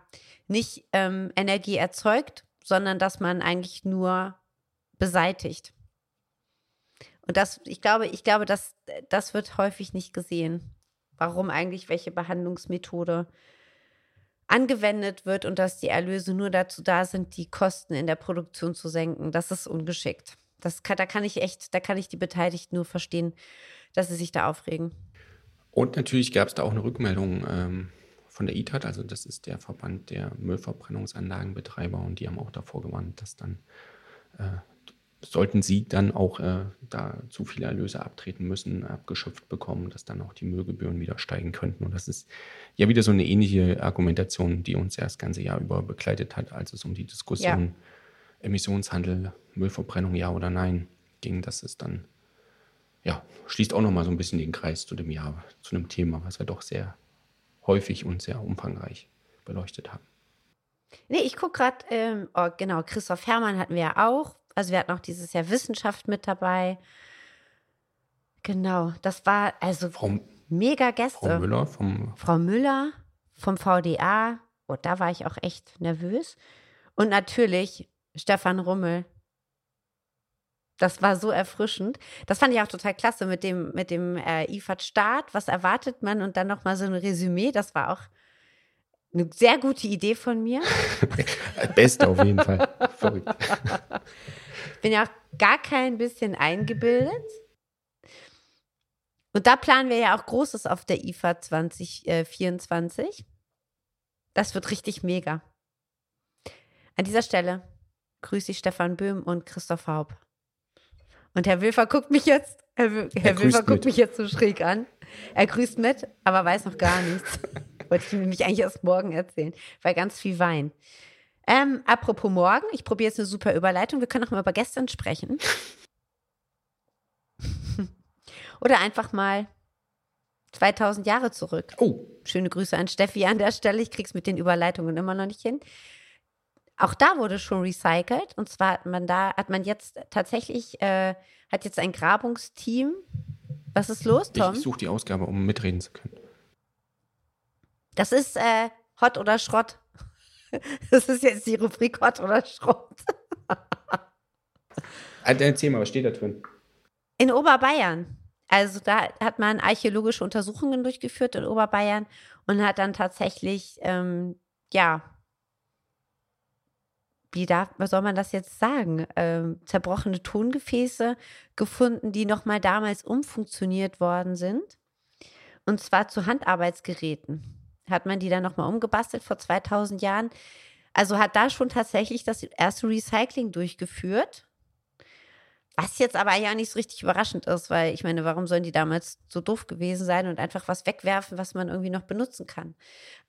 nicht ähm, Energie erzeugt, sondern dass man eigentlich nur beseitigt. Und das, ich glaube, ich glaube, das, das wird häufig nicht gesehen. Warum eigentlich welche Behandlungsmethode angewendet wird und dass die Erlöse nur dazu da sind, die Kosten in der Produktion zu senken. Das ist ungeschickt. Das kann, da kann ich echt, da kann ich die Beteiligten nur verstehen, dass sie sich da aufregen. Und natürlich gab es da auch eine Rückmeldung ähm, von der ITAT, also das ist der Verband der Müllverbrennungsanlagenbetreiber und die haben auch davor gewarnt, dass dann äh, sollten sie dann auch äh, da zu viele Erlöse abtreten müssen, abgeschöpft bekommen, dass dann auch die Müllgebühren wieder steigen könnten. Und das ist ja wieder so eine ähnliche Argumentation, die uns ja das ganze Jahr über begleitet hat, als es um die Diskussion ja. Emissionshandel, Müllverbrennung, ja oder nein ging. Das ist dann, ja, schließt auch nochmal so ein bisschen den Kreis zu dem Jahr, zu einem Thema, was wir doch sehr häufig und sehr umfangreich beleuchtet haben. Nee, ich gucke gerade, ähm, oh, genau, Christoph Herrmann hatten wir ja auch, also wir hatten auch dieses Jahr Wissenschaft mit dabei. Genau, das war also Frau, mega Gäste. Frau Müller vom Frau Müller vom VDA. Oh, da war ich auch echt nervös. Und natürlich Stefan Rummel. Das war so erfrischend. Das fand ich auch total klasse mit dem, mit dem äh, IFAD-Start. Was erwartet man? Und dann nochmal so ein Resümee. Das war auch eine sehr gute Idee von mir. Beste auf jeden Fall. Verrückt. bin ja auch gar kein bisschen eingebildet. Und da planen wir ja auch Großes auf der IFA 2024. Das wird richtig mega. An dieser Stelle grüße ich Stefan Böhm und Christoph Haub. Und Herr Wilfer guckt mich jetzt, Herr, Herr Wilfer guckt mich jetzt so schräg an. Er grüßt mit, aber weiß noch gar nichts. Wollte ich nämlich eigentlich erst morgen erzählen, weil ganz viel Wein. Ähm, apropos morgen, ich probiere jetzt eine super Überleitung. Wir können auch mal über gestern sprechen. Oder einfach mal 2000 Jahre zurück. Oh. Schöne Grüße an Steffi an der Stelle. Ich krieg's mit den Überleitungen immer noch nicht hin. Auch da wurde schon recycelt. Und zwar hat man da, hat man jetzt tatsächlich, äh, hat jetzt ein Grabungsteam. Was ist los, Tom? Ich suche die Ausgabe, um mitreden zu können. Das ist äh, Hot oder Schrott. Das ist jetzt die Rubrik Hot oder Schrott. Erzähl mal, was steht da drin? In Oberbayern. Also da hat man archäologische Untersuchungen durchgeführt in Oberbayern und hat dann tatsächlich, ähm, ja, wie darf, soll man das jetzt sagen, ähm, zerbrochene Tongefäße gefunden, die nochmal damals umfunktioniert worden sind. Und zwar zu Handarbeitsgeräten hat man die dann nochmal umgebastelt vor 2000 Jahren. Also hat da schon tatsächlich das erste Recycling durchgeführt. Was jetzt aber ja nicht so richtig überraschend ist, weil ich meine, warum sollen die damals so doof gewesen sein und einfach was wegwerfen, was man irgendwie noch benutzen kann?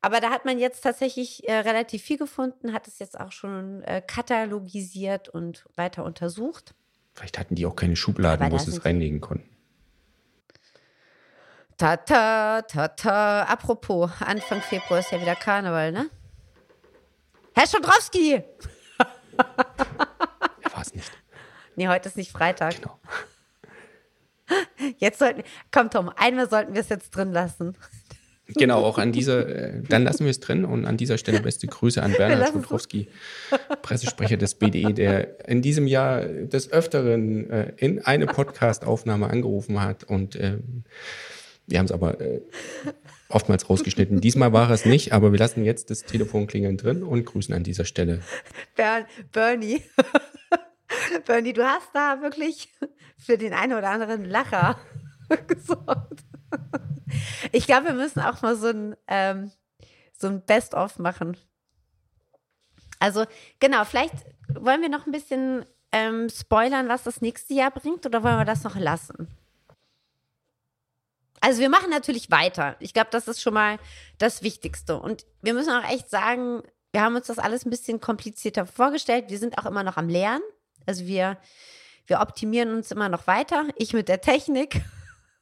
Aber da hat man jetzt tatsächlich äh, relativ viel gefunden, hat es jetzt auch schon äh, katalogisiert und weiter untersucht. Vielleicht hatten die auch keine Schubladen, wo sie es reinlegen konnten. Ta, ta, ta, ta. Apropos, Anfang Februar ist ja wieder Karneval, ne? Herr Schodrowski! er war es nicht. Nee, heute ist nicht Freitag. Genau. Jetzt sollten, komm Tom, einmal sollten wir es jetzt drin lassen. Genau, auch an dieser, äh, dann lassen wir es drin und an dieser Stelle beste Grüße an Bernhard Schudrowski, Pressesprecher des BDE, der in diesem Jahr des Öfteren äh, in eine Podcast-Aufnahme angerufen hat und äh, wir haben es aber äh, oftmals rausgeschnitten. Diesmal war es nicht, aber wir lassen jetzt das Telefon klingeln drin und grüßen an dieser Stelle. Ber Bernie. Bernie, du hast da wirklich für den einen oder anderen Lacher gesorgt. Ich glaube, wir müssen auch mal so ein, ähm, so ein Best-of machen. Also, genau, vielleicht wollen wir noch ein bisschen ähm, spoilern, was das nächste Jahr bringt, oder wollen wir das noch lassen? Also, wir machen natürlich weiter. Ich glaube, das ist schon mal das Wichtigste. Und wir müssen auch echt sagen, wir haben uns das alles ein bisschen komplizierter vorgestellt. Wir sind auch immer noch am Lernen. Also, wir, wir optimieren uns immer noch weiter. Ich mit der Technik,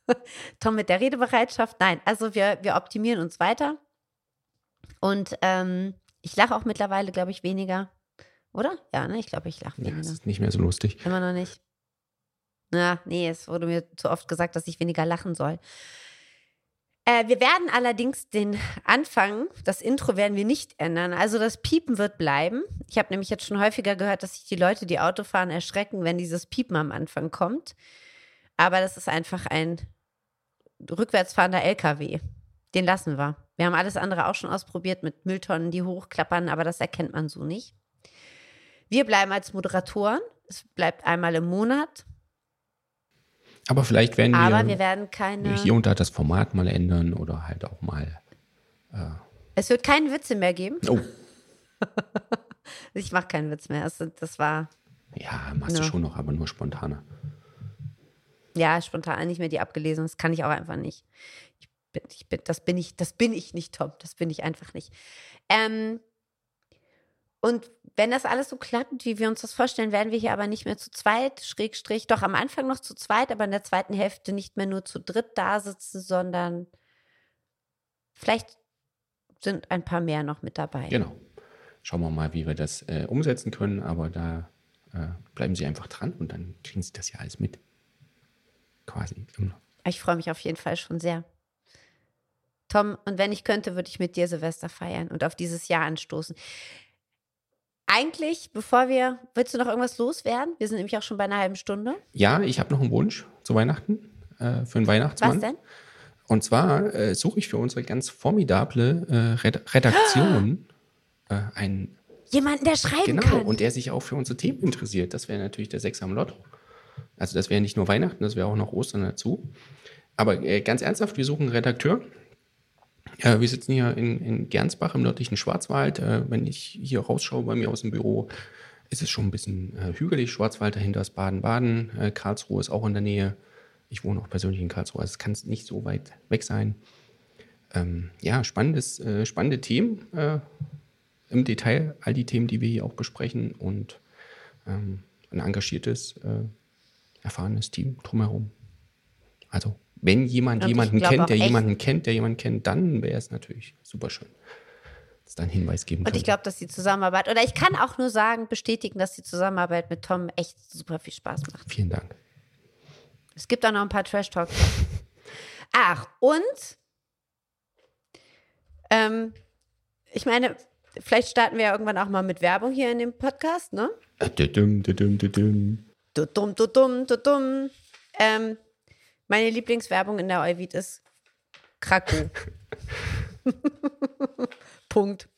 Tom mit der Redebereitschaft. Nein, also wir, wir optimieren uns weiter. Und ähm, ich lache auch mittlerweile, glaube ich, weniger. Oder? Ja, ne? Ich glaube, ich lache Ja, weniger. es ist nicht mehr so lustig. Immer noch nicht. Na, nee, es wurde mir zu oft gesagt, dass ich weniger lachen soll. Äh, wir werden allerdings den Anfang, das Intro werden wir nicht ändern. Also das Piepen wird bleiben. Ich habe nämlich jetzt schon häufiger gehört, dass sich die Leute, die Auto fahren, erschrecken, wenn dieses Piepen am Anfang kommt. Aber das ist einfach ein rückwärts fahrender LKW. Den lassen wir. Wir haben alles andere auch schon ausprobiert mit Mülltonnen, die hochklappern, aber das erkennt man so nicht. Wir bleiben als Moderatoren. Es bleibt einmal im Monat. Aber vielleicht werden wir, Aber wir werden keine. hier und da das Format mal ändern oder halt auch mal. Es wird keine Witze mehr geben. Oh, Ich mache keinen Witz mehr. Das, das war ja, machst du Ja. schon noch, aber nur spontaner. ja spontan nicht mehr die abgelesen. Das kann ich auch einfach nicht. Ich bin, ich bin, das bin ich, das bin ich nicht, Tom. Das bin ich einfach nicht. Ähm, und wenn das alles so klappt, wie wir uns das vorstellen, werden wir hier aber nicht mehr zu zweit, Schrägstrich, doch am Anfang noch zu zweit, aber in der zweiten Hälfte nicht mehr nur zu dritt da sitzen, sondern vielleicht sind ein paar mehr noch mit dabei. Genau. Schauen wir mal, wie wir das äh, umsetzen können, aber da äh, bleiben Sie einfach dran und dann kriegen Sie das ja alles mit. Quasi. Immer. Ich freue mich auf jeden Fall schon sehr. Tom, und wenn ich könnte, würde ich mit dir Silvester feiern und auf dieses Jahr anstoßen. Eigentlich, bevor wir, willst du noch irgendwas loswerden? Wir sind nämlich auch schon bei einer halben Stunde. Ja, ich habe noch einen Wunsch zu Weihnachten äh, für einen Weihnachtsmann. Was denn? Und zwar äh, suche ich für unsere ganz formidable äh, Red Redaktion äh, einen Jemanden, der schreiben Genau, kann. und der sich auch für unsere Themen interessiert. Das wäre natürlich der Sechs am Lotto. Also das wäre nicht nur Weihnachten, das wäre auch noch Ostern dazu. Aber äh, ganz ernsthaft, wir suchen einen Redakteur. Äh, wir sitzen hier in, in Gernsbach im nördlichen Schwarzwald. Äh, wenn ich hier rausschaue bei mir aus dem Büro, ist es schon ein bisschen äh, hügelig. Schwarzwald dahinter ist Baden-Baden. Äh, Karlsruhe ist auch in der Nähe. Ich wohne auch persönlich in Karlsruhe, also es kann nicht so weit weg sein. Ähm, ja, spannendes, äh, spannende Themen äh, im Detail, all die Themen, die wir hier auch besprechen und ähm, ein engagiertes, äh, erfahrenes Team drumherum. Also, wenn jemand Und jemanden kennt, der echt- jemanden kennt, der jemanden kennt, dann wäre es natürlich super schön, dass da einen Hinweis geben Und ich glaube, dass die Zusammenarbeit, oder ich kann auch nur sagen, bestätigen, dass die Zusammenarbeit mit Tom echt super viel Spaß macht. Vielen Dank. Es gibt auch noch ein paar Trash-Talks. Ach, und ähm, ich meine, vielleicht starten wir ja irgendwann auch mal mit Werbung hier in dem Podcast, ne? Äh, düdüm, düdüm, düdüm. Du dumm, du dumm, du dumm. Ähm, meine Lieblingswerbung in der Euvid ist Krakow. Punkt.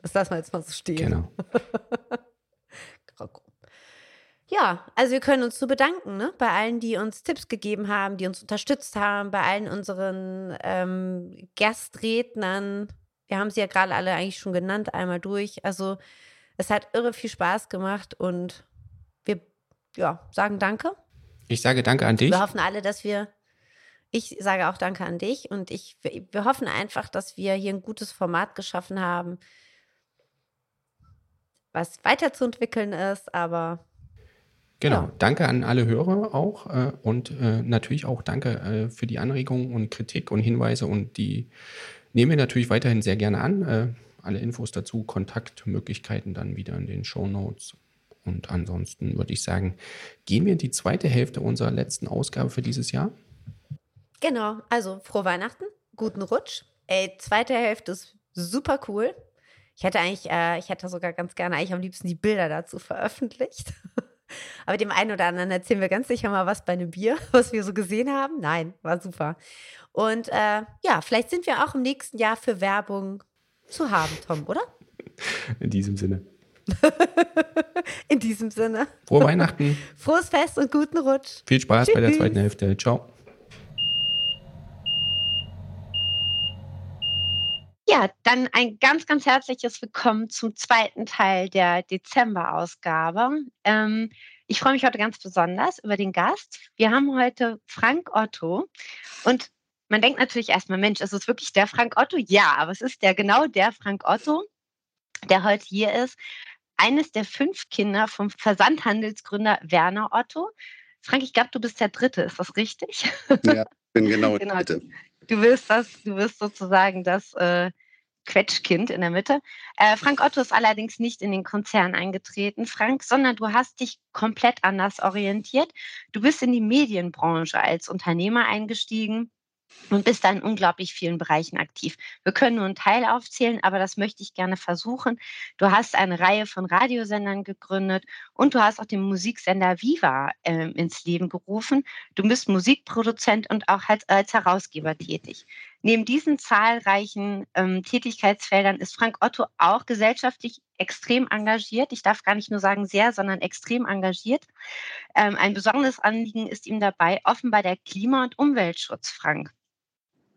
Das lassen wir jetzt mal so stehen. Genau. Krakow. Ja, also wir können uns so bedanken, ne? Bei allen, die uns Tipps gegeben haben, die uns unterstützt haben, bei allen unseren ähm, Gastrednern. Wir haben sie ja gerade alle eigentlich schon genannt, einmal durch. Also es hat irre viel Spaß gemacht und wir ja, sagen Danke. Ich sage Danke an dich. Wir hoffen alle, dass wir. Ich sage auch Danke an dich und ich, wir, hoffen einfach, dass wir hier ein gutes Format geschaffen haben, was weiterzuentwickeln ist, aber Genau, danke an alle Hörer auch äh, und äh, natürlich auch danke äh, für die Anregungen und Kritik und Hinweise und die nehmen wir natürlich weiterhin sehr gerne an. Äh, alle Infos dazu, Kontaktmöglichkeiten dann wieder in den Show Notes. Und ansonsten würde ich sagen, gehen wir in die zweite Hälfte unserer letzten Ausgabe für dieses Jahr. Genau, also frohe Weihnachten, guten Rutsch. Ey, zweite Hälfte ist super cool. Ich hätte eigentlich, äh, ich hätte sogar ganz gerne eigentlich am liebsten die Bilder dazu veröffentlicht. Aber dem einen oder anderen erzählen wir ganz sicher mal was bei einem Bier, was wir so gesehen haben. Nein, war super. Und äh, ja, vielleicht sind wir auch im nächsten Jahr für Werbung zu haben, Tom, oder? In diesem Sinne. In diesem Sinne, Frohe Weihnachten, frohes Fest und guten Rutsch. viel Spaß bei der Tschüss. zweiten Hälfte. Ciao. Ja, dann ein ganz, ganz herzliches Willkommen zum zweiten Teil der Dezember-Ausgabe. Ähm, ich freue mich heute ganz besonders über den Gast. Wir haben heute Frank Otto und man denkt natürlich erstmal, Mensch, ist es wirklich der Frank Otto? Ja, aber es ist der genau der Frank Otto, der heute hier ist. Eines der fünf Kinder vom Versandhandelsgründer Werner Otto. Frank, ich glaube, du bist der Dritte, ist das richtig? Ja, ich bin genau, genau. der Dritte du wirst das, du wirst sozusagen das äh, Quetschkind in der Mitte. Äh, Frank Otto ist allerdings nicht in den Konzern eingetreten, Frank, sondern du hast dich komplett anders orientiert. Du bist in die Medienbranche als Unternehmer eingestiegen und bist da in unglaublich vielen Bereichen aktiv. Wir können nur einen Teil aufzählen, aber das möchte ich gerne versuchen. Du hast eine Reihe von Radiosendern gegründet und du hast auch den Musiksender Viva äh, ins Leben gerufen. Du bist Musikproduzent und auch als, als Herausgeber tätig. Neben diesen zahlreichen ähm, Tätigkeitsfeldern ist Frank Otto auch gesellschaftlich extrem engagiert. Ich darf gar nicht nur sagen sehr, sondern extrem engagiert. Ähm, ein besonderes Anliegen ist ihm dabei offenbar der Klima- und Umweltschutz, Frank.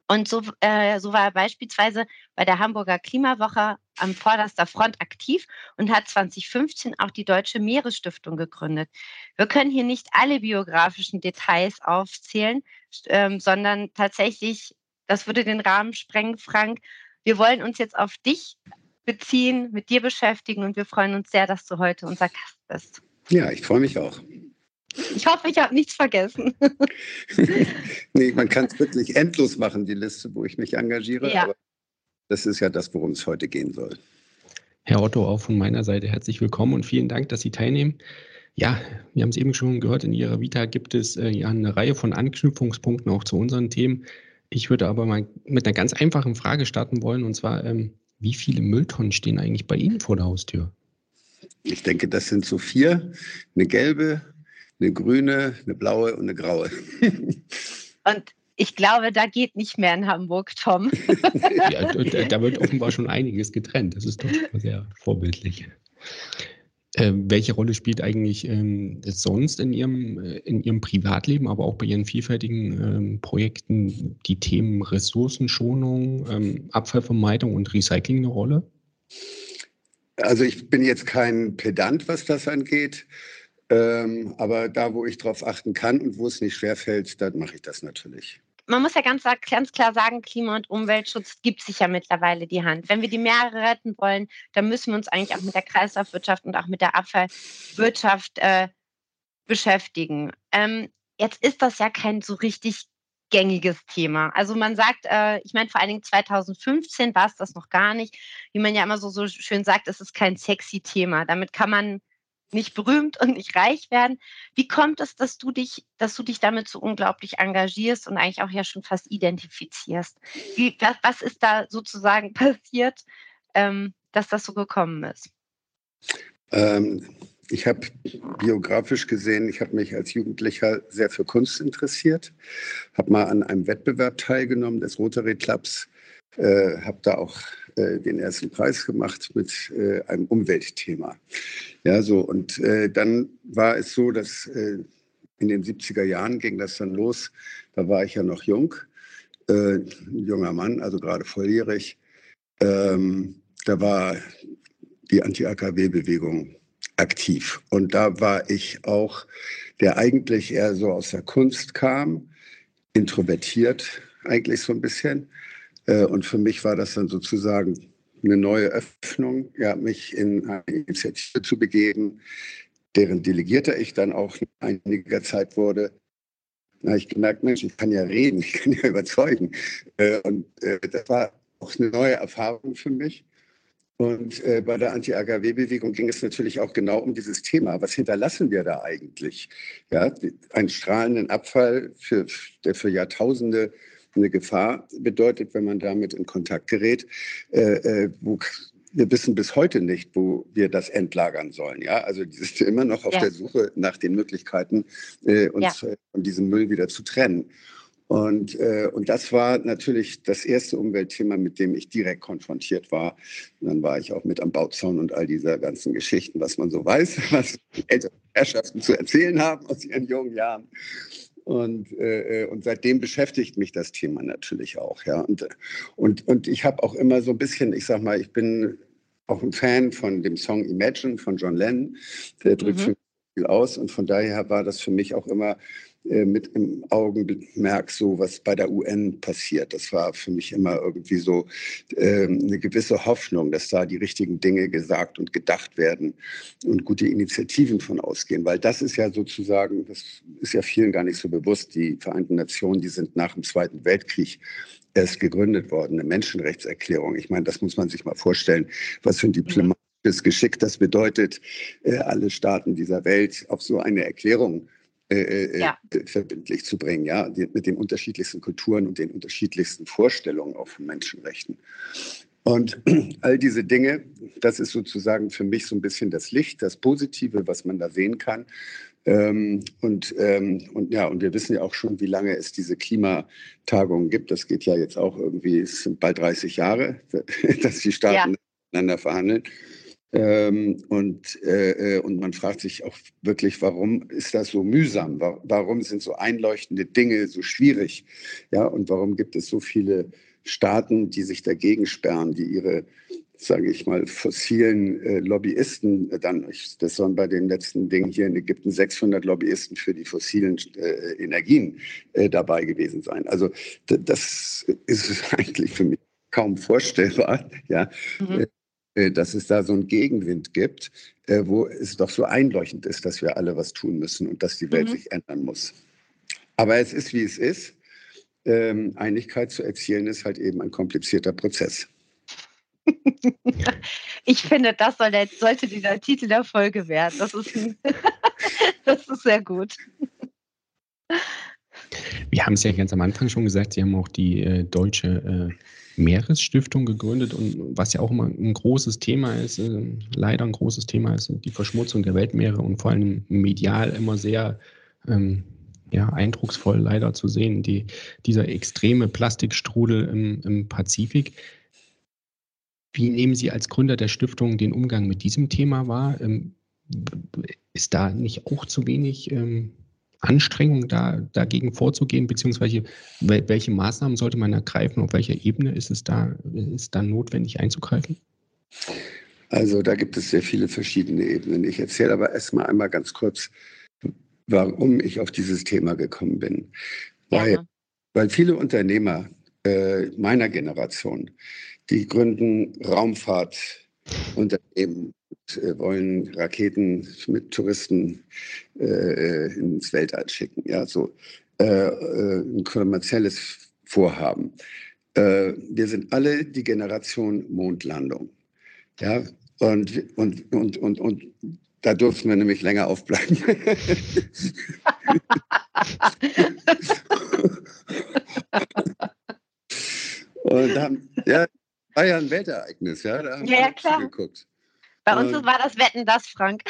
Und so, äh, so war er beispielsweise bei der Hamburger Klimawoche am vorderster Front aktiv und hat 2015 auch die Deutsche Meeresstiftung gegründet. Wir können hier nicht alle biografischen Details aufzählen, ähm, sondern tatsächlich, das würde den Rahmen sprengen, Frank. Wir wollen uns jetzt auf dich beziehen, mit dir beschäftigen und wir freuen uns sehr, dass du heute unser Gast bist. Ja, ich freue mich auch. Ich hoffe, ich habe nichts vergessen. nee, man kann es wirklich endlos machen, die Liste, wo ich mich engagiere. Ja. Aber das ist ja das, worum es heute gehen soll. Herr Otto, auch von meiner Seite herzlich willkommen und vielen Dank, dass Sie teilnehmen. Ja, wir haben es eben schon gehört, in Ihrer Vita gibt es äh, ja eine Reihe von Anknüpfungspunkten auch zu unseren Themen. Ich würde aber mal mit einer ganz einfachen Frage starten wollen, und zwar, ähm, wie viele Mülltonnen stehen eigentlich bei Ihnen vor der Haustür? Ich denke, das sind so vier. Eine gelbe, eine grüne, eine blaue und eine graue. und ich glaube, da geht nicht mehr in Hamburg, Tom. ja, da, da, wird offenbar schon einiges getrennt. Das ist doch sehr vorbildlich. Ähm, welche Rolle spielt eigentlich ähm, sonst in Ihrem, äh, in Ihrem Privatleben, aber auch bei Ihren vielfältigen ähm, Projekten die Themen Ressourcenschonung, ähm, Abfallvermeidung und Recycling eine Rolle? Also ich bin jetzt kein Pedant, was das angeht. Ähm, aber da, wo ich drauf achten kann und wo es nicht schwerfällt, dann mache ich das natürlich. Man muss ja ganz, ganz klar sagen, Klima- und Umweltschutz gibt sich ja mittlerweile die Hand. Wenn wir die Meere retten wollen, dann müssen wir uns eigentlich auch mit der Kreislaufwirtschaft und auch mit der Abfallwirtschaft äh, beschäftigen. Ähm, jetzt ist das ja kein so richtig gängiges Thema. Also man sagt, äh, ich meine vor allen Dingen 2015 war es das noch gar nicht. Wie man ja immer so, so schön sagt, es ist kein sexy Thema. Damit kann man nicht berühmt und nicht reich werden. Wie kommt es, dass du dich, dass du dich damit so unglaublich engagierst und eigentlich auch ja schon fast identifizierst? Wie, was, was ist da sozusagen passiert, ähm, dass das so gekommen ist? Ähm, ich habe biografisch gesehen, ich habe mich als Jugendlicher sehr für Kunst interessiert, habe mal an einem Wettbewerb teilgenommen des Rotary Clubs, äh, habe da auch äh, den ersten Preis gemacht mit äh, einem Umweltthema. Ja, so und äh, dann war es so, dass äh, in den 70er Jahren ging das dann los. Da war ich ja noch jung, junger Mann, also gerade volljährig. Ähm, da war die Anti-AKW-Bewegung aktiv. Und da war ich auch, der eigentlich eher so aus der Kunst kam, introvertiert eigentlich so ein bisschen. Äh, und für mich war das dann sozusagen eine neue Öffnung, ja, mich in eine Initiative zu begeben, deren Delegierter ich dann auch einiger Zeit wurde. Na, ich gemerkt, Mensch, ich kann ja reden, ich kann ja überzeugen. Äh, und äh, das war auch eine neue Erfahrung für mich. Und bei der Anti-AKW-Bewegung ging es natürlich auch genau um dieses Thema. Was hinterlassen wir da eigentlich? Ja, einen strahlenden Abfall, für, der für Jahrtausende eine Gefahr bedeutet, wenn man damit in Kontakt gerät. Äh, äh, wo, wir wissen bis heute nicht, wo wir das entlagern sollen. Ja, also wir sind immer noch auf ja. der Suche nach den Möglichkeiten, äh, uns ja. von diesem Müll wieder zu trennen. Und, äh, und das war natürlich das erste Umweltthema, mit dem ich direkt konfrontiert war. Und dann war ich auch mit am Bauzaun und all dieser ganzen Geschichten, was man so weiß, was ältere Herrschaften zu erzählen haben aus ihren jungen Jahren. Und, äh, und seitdem beschäftigt mich das Thema natürlich auch. Ja. Und, und, und ich habe auch immer so ein bisschen, ich sag mal, ich bin auch ein Fan von dem Song Imagine von John Lennon. Der drückt mhm. viel aus. Und von daher war das für mich auch immer äh, mit im Augenmerk so, was bei der UN passiert. Das war für mich immer irgendwie so äh, eine gewisse Hoffnung, dass da die richtigen Dinge gesagt und gedacht werden und gute Initiativen von ausgehen. Weil das ist ja sozusagen, das ist ja vielen gar nicht so bewusst, die Vereinten Nationen, die sind nach dem Zweiten Weltkrieg erst gegründet worden, eine Menschenrechtserklärung. Ich meine, das muss man sich mal vorstellen, was für ein diplomatisches Geschick das bedeutet, äh, alle Staaten dieser Welt auf so eine Erklärung äh, äh, ja. Äh, verbindlich zu bringen, ja, die, mit den unterschiedlichsten Kulturen und den unterschiedlichsten Vorstellungen auch von Menschenrechten. Und all diese Dinge, das ist sozusagen für mich so ein bisschen das Licht, das Positive, was man da sehen kann. Ähm, und, ähm, und ja, und wir wissen ja auch schon, wie lange es diese Klimatagungen gibt. Das geht ja jetzt auch irgendwie, es sind bald 30 Jahre, dass die Staaten ja. miteinander verhandeln. Ähm, und, äh, äh, und man fragt sich auch wirklich, warum ist das so mühsam? Warum sind so einleuchtende Dinge so schwierig? Ja, und warum gibt es so viele Staaten, die sich dagegen sperren, die ihre, sage ich mal, fossilen äh, Lobbyisten dann, ich, das sollen bei den letzten Dingen hier in Ägypten 600 Lobbyisten für die fossilen äh, Energien äh, dabei gewesen sein. Also das ist eigentlich für mich kaum vorstellbar. Ja. Mhm. Äh, dass es da so einen Gegenwind gibt, äh, wo es doch so einleuchtend ist, dass wir alle was tun müssen und dass die Welt mhm. sich ändern muss. Aber es ist, wie es ist. Ähm, Einigkeit zu erzielen ist halt eben ein komplizierter Prozess. ich finde, das soll der, sollte dieser Titel der Folge werden. Das ist, das ist sehr gut. Wir haben es ja ganz am Anfang schon gesagt, Sie haben auch die äh, deutsche äh, Meeresstiftung gegründet und was ja auch immer ein großes Thema ist, äh, leider ein großes Thema ist, die Verschmutzung der Weltmeere und vor allem medial immer sehr ähm, ja, eindrucksvoll leider zu sehen, die, dieser extreme Plastikstrudel im, im Pazifik. Wie nehmen Sie als Gründer der Stiftung den Umgang mit diesem Thema wahr? Ähm, ist da nicht auch zu wenig ähm, Anstrengung, da, dagegen vorzugehen, beziehungsweise welche Maßnahmen sollte man ergreifen, auf welcher Ebene ist es da, ist da notwendig einzugreifen? Also da gibt es sehr viele verschiedene Ebenen. Ich erzähle aber erstmal einmal ganz kurz, warum ich auf dieses Thema gekommen bin. Weil, weil viele Unternehmer äh, meiner Generation, die gründen Raumfahrtunternehmen äh, wollen Raketen mit Touristen äh, ins Weltall schicken. Ja, so äh, äh ein kommerzielles Vorhaben. Äh, wir sind alle die Generation Mondlandung. Ja, und, und, und, und, und da durften wir nämlich länger aufbleiben. und haben, ja, war ja ein Weltereignis, ja. Da haben ja, ja klar. Geguckt. Bei uns war das Wetten das, Frank.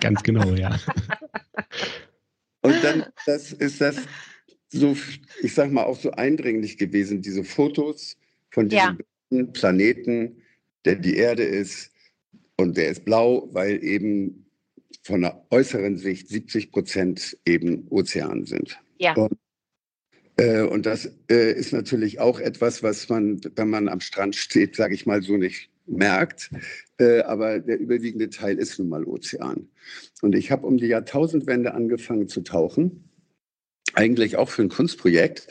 Ganz genau, ja. Und dann das ist das so, ich sag mal, auch so eindringlich gewesen, diese Fotos von diesem ja. Planeten, der die Erde ist und der ist blau, weil eben von der äußeren Sicht 70 Prozent eben Ozean sind. Ja. Und, und das äh, ist natürlich auch etwas, was man, wenn man am Strand steht, sage ich mal so nicht merkt. Äh, aber der überwiegende Teil ist nun mal Ozean. Und ich habe um die Jahrtausendwende angefangen zu tauchen. Eigentlich auch für ein Kunstprojekt.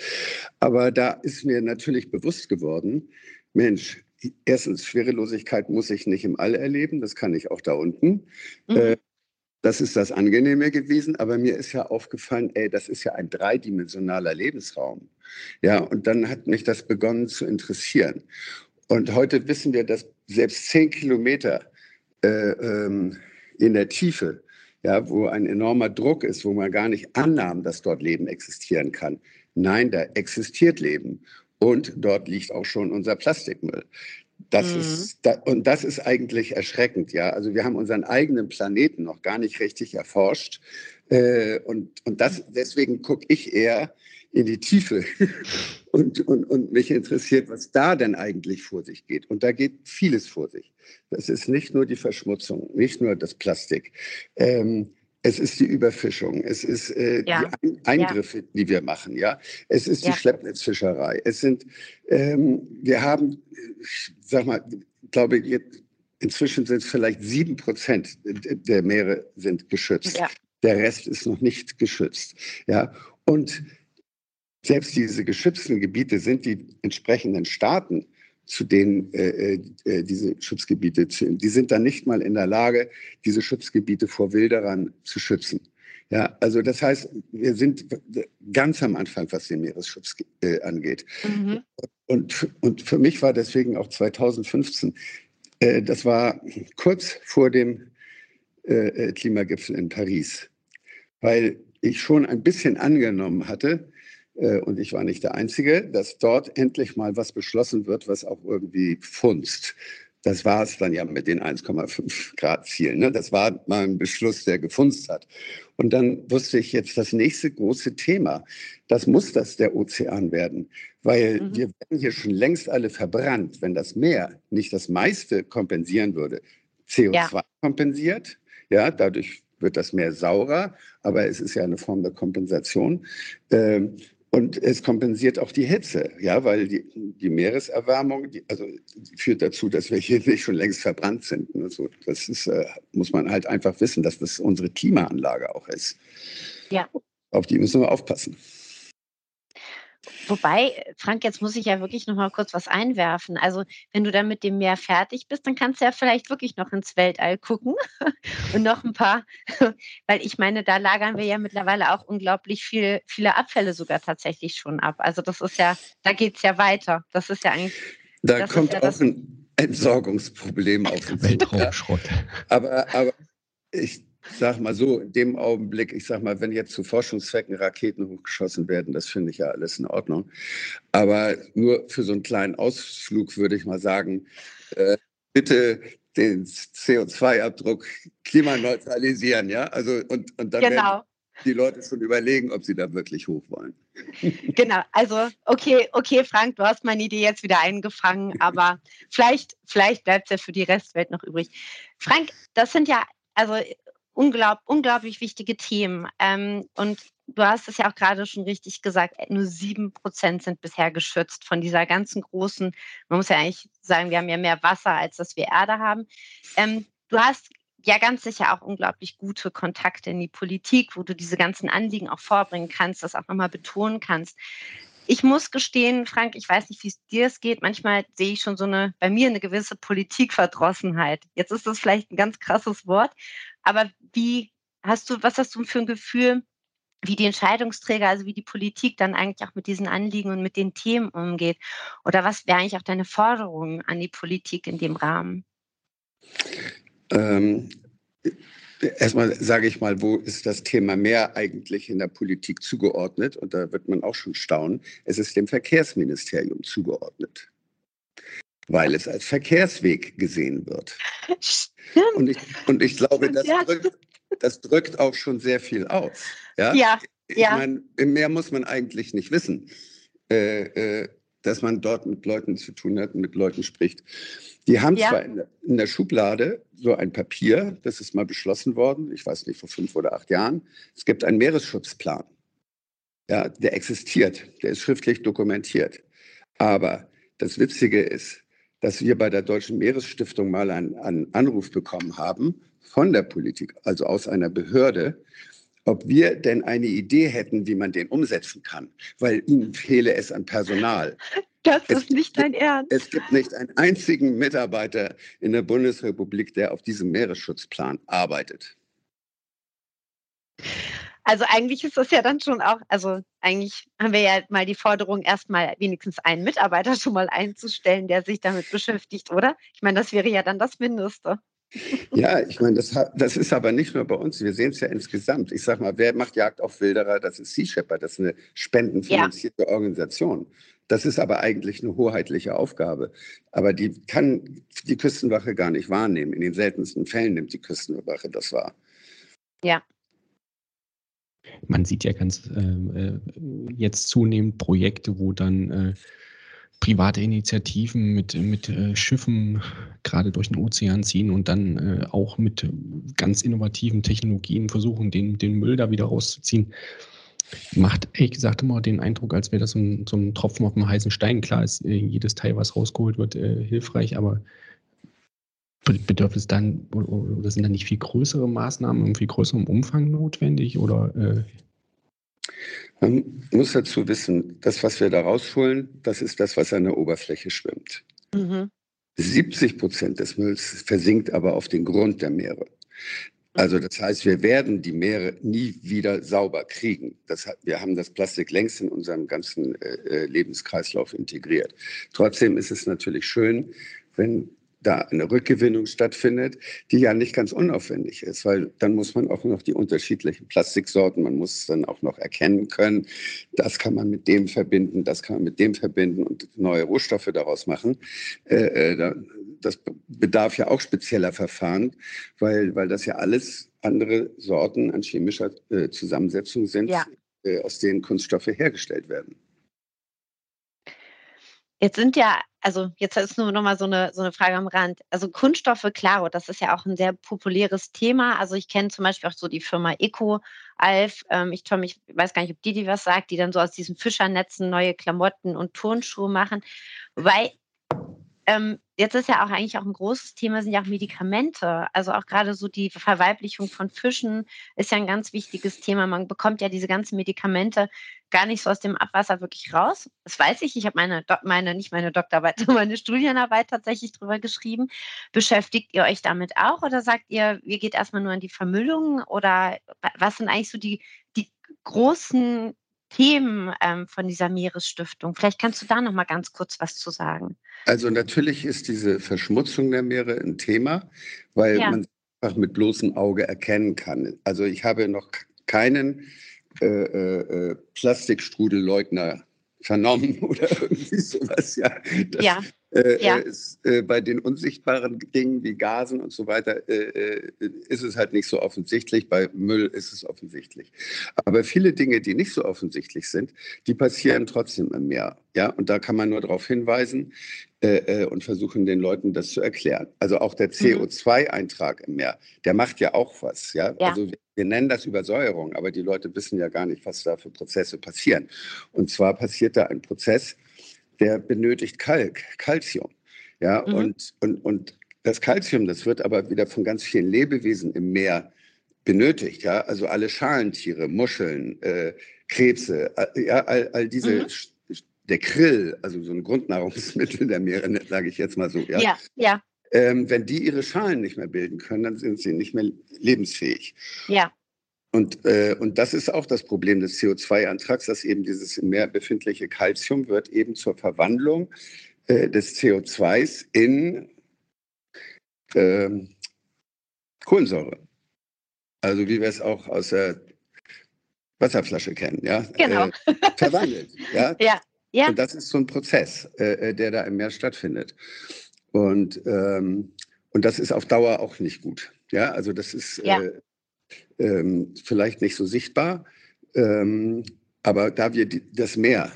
Aber da ist mir natürlich bewusst geworden, Mensch, erstens, Schwerelosigkeit muss ich nicht im All erleben, das kann ich auch da unten. Mhm. Äh, das ist das Angenehme gewesen, aber mir ist ja aufgefallen, ey, das ist ja ein dreidimensionaler Lebensraum. Ja, und dann hat mich das begonnen zu interessieren. Und heute wissen wir, dass selbst zehn Kilometer äh, ähm, in der Tiefe, ja, wo ein enormer Druck ist, wo man gar nicht annahm, dass dort Leben existieren kann. Nein, da existiert Leben. Und dort liegt auch schon unser Plastikmüll. Das mhm. ist, da, und das ist eigentlich erschreckend, ja. Also wir haben unseren eigenen Planeten noch gar nicht richtig erforscht. Äh, und, und das, deswegen gucke ich eher in die Tiefe und, und, und mich interessiert, was da denn eigentlich vor sich geht. Und da geht vieles vor sich. Das ist nicht nur die Verschmutzung, nicht nur das Plastik. Ähm, es ist die Überfischung, es ist äh, ja. die Eingriffe, ja. die wir machen, ja. Es ist die ja. Schleppnetzfischerei. Es sind, ähm, wir haben, ich sag mal, glaube ich, inzwischen sind es vielleicht sieben Prozent der Meere sind geschützt. Der Rest ist noch nicht geschützt, ja. Und selbst diese geschützten Gebiete sind die entsprechenden Staaten zu denen äh, äh, äh, diese Schutzgebiete zählen. Die sind dann nicht mal in der Lage, diese Schutzgebiete vor Wilderern zu schützen. Ja, also das heißt, wir sind ganz am Anfang, was den Meeresschutz äh, angeht. Mhm. Und, und für mich war deswegen auch 2015, äh, das war kurz vor dem äh, Klimagipfel in Paris, weil ich schon ein bisschen angenommen hatte, äh, und ich war nicht der Einzige, dass dort endlich mal was beschlossen wird, was auch irgendwie funzt. Das war es dann ja mit den 1,5 Grad Zielen. Ne? Das war mal ein Beschluss, der gefunzt hat. Und dann wusste ich jetzt das nächste große Thema. Das muss das der Ozean werden, weil mhm. wir werden hier schon längst alle verbrannt. Wenn das Meer nicht das meiste kompensieren würde, CO2 ja. kompensiert, ja, dadurch wird das Meer saurer, aber es ist ja eine Form der Kompensation. Ähm, und es kompensiert auch die Hitze, ja, weil die, die Meereserwärmung, die, also führt dazu, dass wir hier nicht schon längst verbrannt sind. Also das ist, äh, muss man halt einfach wissen, dass das unsere Klimaanlage auch ist. Ja. Auf die müssen wir aufpassen. Wobei, Frank, jetzt muss ich ja wirklich noch mal kurz was einwerfen. Also, wenn du dann mit dem Meer fertig bist, dann kannst du ja vielleicht wirklich noch ins Weltall gucken und noch ein paar, weil ich meine, da lagern wir ja mittlerweile auch unglaublich viel, viele Abfälle sogar tatsächlich schon ab. Also, das ist ja, da geht es ja weiter. Das ist ja eigentlich. Da kommt ja auch ein Entsorgungsproblem auf uns. Weltraumschrott. Aber, aber ich sag mal so, in dem Augenblick, ich sag mal, wenn jetzt zu Forschungszwecken Raketen hochgeschossen werden, das finde ich ja alles in Ordnung. Aber nur für so einen kleinen Ausflug würde ich mal sagen, äh, bitte den CO2-Abdruck klimaneutralisieren, ja? Also und, und dann genau. die Leute schon überlegen, ob sie da wirklich hoch wollen. Genau, also okay, okay, Frank, du hast meine Idee jetzt wieder eingefangen, aber vielleicht, vielleicht bleibt es ja für die Restwelt noch übrig. Frank, das sind ja, also unglaub, unglaublich wichtige Themen. Ähm, und du hast es ja auch gerade schon richtig gesagt, nur sieben Prozent sind bisher geschützt von dieser ganzen großen, man muss ja eigentlich sagen, wir haben ja mehr Wasser, als dass wir Erde haben. Ähm, du hast ja ganz sicher auch unglaublich gute Kontakte in die Politik, wo du diese ganzen Anliegen auch vorbringen kannst, das auch nochmal betonen kannst. Ich muss gestehen, Frank, ich weiß nicht, wie es dir es geht. Manchmal sehe ich schon so eine, bei mir eine gewisse Politikverdrossenheit. Jetzt ist das vielleicht ein ganz krasses Wort, aber wie hast du, was hast du für ein Gefühl, wie die Entscheidungsträger, also wie die Politik dann eigentlich auch mit diesen Anliegen und mit den Themen umgeht? Oder was wäre eigentlich auch deine Forderung an die Politik in dem Rahmen? Ähm, erstmal sage ich mal, wo ist das Thema mehr eigentlich in der Politik zugeordnet? Und da wird man auch schon staunen. Es ist dem Verkehrsministerium zugeordnet weil es als Verkehrsweg gesehen wird. Stimmt. Und ich, und ich glaube, das, drückt, das drückt auch schon sehr viel aus. Ja, ja. Ich ja. meine, im Meer muss man eigentlich nicht wissen, äh, äh, dass man dort mit Leuten zu tun hat und mit Leuten spricht. Die haben ja. zwar in der, in der, Schublade so ein Papier, das ist mal beschlossen worden, ich weiß nicht, vor fünf oder acht Jahren. Es gibt einen Meeresschutzplan. Ja, der existiert, der ist schriftlich dokumentiert. Aber das Witzige ist, dass wir bei der Deutschen Meeresstiftung mal einen, einen Anruf bekommen haben von der Politik, also aus einer Behörde, ob wir denn eine Idee hätten, wie man den umsetzen kann, weil ihnen fehle es an Personal. Das es ist nicht dein Ernst. Es gibt nicht einen einzigen Mitarbeiter in der Bundesrepublik, der auf diesem Meeresschutzplan arbeitet. Also eigentlich ist das ja dann schon auch, also eigentlich haben wir ja mal die Forderung, erstmal wenigstens einen Mitarbeiter schon mal einzustellen, der sich damit beschäftigt, oder? Ich meine, das wäre ja dann das Mindeste. Ja, ich meine, das, das ist aber nicht nur bei uns. Wir sehen es ja insgesamt. Ich sage mal, wer macht Jagd auf Wilderer? Das ist Sea Shepherd. Das ist eine spendenfinanzierte ja. Organisation. Das ist aber eigentlich eine hoheitliche Aufgabe. Aber die kann die Küstenwache gar nicht wahrnehmen. In den seltensten Fällen nimmt die Küstenwache das wahr. Ja, man sieht ja ganz äh, äh, jetzt zunehmend Projekte, wo dann äh, private Initiativen mit, mit äh, Schiffen gerade durch den Ozean ziehen und dann äh, auch mit ganz innovativen Technologien versuchen, den, den Müll da wieder rauszuziehen. Macht ehrlich gesagt immer den Eindruck, als wäre das so ein, so ein Tropfen auf dem heißen Stein. Klar ist äh, jedes Teil, was rausgeholt wird, äh, hilfreich, aber bedarf es dann oder sind da nicht viel größere Maßnahmen in viel größerem Umfang notwendig oder äh, man muss dazu wissen, das, was wir da rausholen, das ist das, was an der Oberfläche schwimmt. Mhm. 70 Prozent des Mülls versinkt aber auf den Grund der Meere. Also das heißt, wir werden die Meere nie wieder sauber kriegen. Das, wir haben das Plastik längst in unserem ganzen äh, äh, Lebenskreislauf integriert. Trotzdem ist es natürlich schön, wenn da eine Rückgewinnung stattfindet, die ja nicht ganz unaufwendig ist, weil dann muss man auch noch die unterschiedlichen Plastiksorten, man muss es dann auch noch erkennen können, das kann man mit dem verbinden, das kann man mit dem verbinden und neue Rohstoffe daraus machen. Äh, äh das bedarf ja auch spezieller Verfahren, weil, weil das ja alles andere Sorten an chemischer äh, Zusammensetzung sind, ja. aus denen Kunststoffe hergestellt werden. Jetzt sind ja, also jetzt ist nur noch mal so eine, so eine Frage am Rand. Also Kunststoffe, klaro, das ist ja auch ein sehr populäres Thema. Also ich kenne zum Beispiel auch so die Firma Eco Alf. Ähm, ich, Tom, ich weiß gar nicht, ob die die was sagt, die dann so aus diesen Fischernetzen neue Klamotten und Turnschuhe machen. Wobei ähm, jetzt ist ja auch eigentlich auch ein großes Thema, sind ja auch Medikamente. Also auch gerade so die Verweiblichung von Fischen ist ja ein ganz wichtiges Thema. Man bekommt ja diese ganzen Medikamente gar nicht so aus dem Abwasser wirklich raus. Das weiß ich. Ich habe meine, meine, nicht meine Doktorarbeit, sondern meine Studienarbeit tatsächlich drüber geschrieben. Beschäftigt ihr euch damit auch oder sagt ihr, ihr geht erstmal nur an die Vermüllung oder was sind eigentlich so die, die großen Themen ähm, von dieser Meeresstiftung. Vielleicht kannst du da noch mal ganz kurz was zu sagen. Also natürlich ist diese Verschmutzung der Meere ein Thema, weil ja. man einfach mit bloßem Auge erkennen kann. Also ich habe noch keinen äh, äh, äh Plastikstrudelleugner vernommen oder irgendwie sowas. Ja, das, ja. Äh, ja. Ist, äh, bei den unsichtbaren Dingen wie Gasen und so weiter äh, äh, ist es halt nicht so offensichtlich. Bei Müll ist es offensichtlich. Aber viele Dinge, die nicht so offensichtlich sind, die passieren trotzdem im Meer. Ja, und da kann man nur darauf hinweisen äh, äh, und versuchen, den Leuten das zu erklären. Also auch der mhm. CO2-Eintrag im Meer, der macht ja auch was. Ja, ja. also wir nennen das Übersäuerung, aber die Leute wissen ja gar nicht, was da für Prozesse passieren. Und zwar passiert da ein Prozess, der benötigt Kalk, Calcium. Ja, mhm. und, und, und das Calcium, das wird aber wieder von ganz vielen Lebewesen im Meer benötigt. Ja, also alle Schalentiere, Muscheln, äh, Krebse, ja, all, all diese, mhm. der Krill, also so ein Grundnahrungsmittel der Meere, sage ich jetzt mal so. Ja, ja. ja. Ähm, wenn die ihre Schalen nicht mehr bilden können, dann sind sie nicht mehr lebensfähig. Ja. Und, äh, und das ist auch das Problem des CO2-Antrags, dass eben dieses im Meer befindliche Calcium wird eben zur Verwandlung äh, des CO2s in äh, Kohlensäure. Also wie wir es auch aus der Wasserflasche kennen, ja. Genau. Äh, verwandelt, ja. ja. Ja. Und das ist so ein Prozess, äh, äh, der da im Meer stattfindet. Und, ähm, und das ist auf Dauer auch nicht gut. Ja, also das ist ja. äh, ähm, vielleicht nicht so sichtbar. Ähm, aber da wir die, das Meer,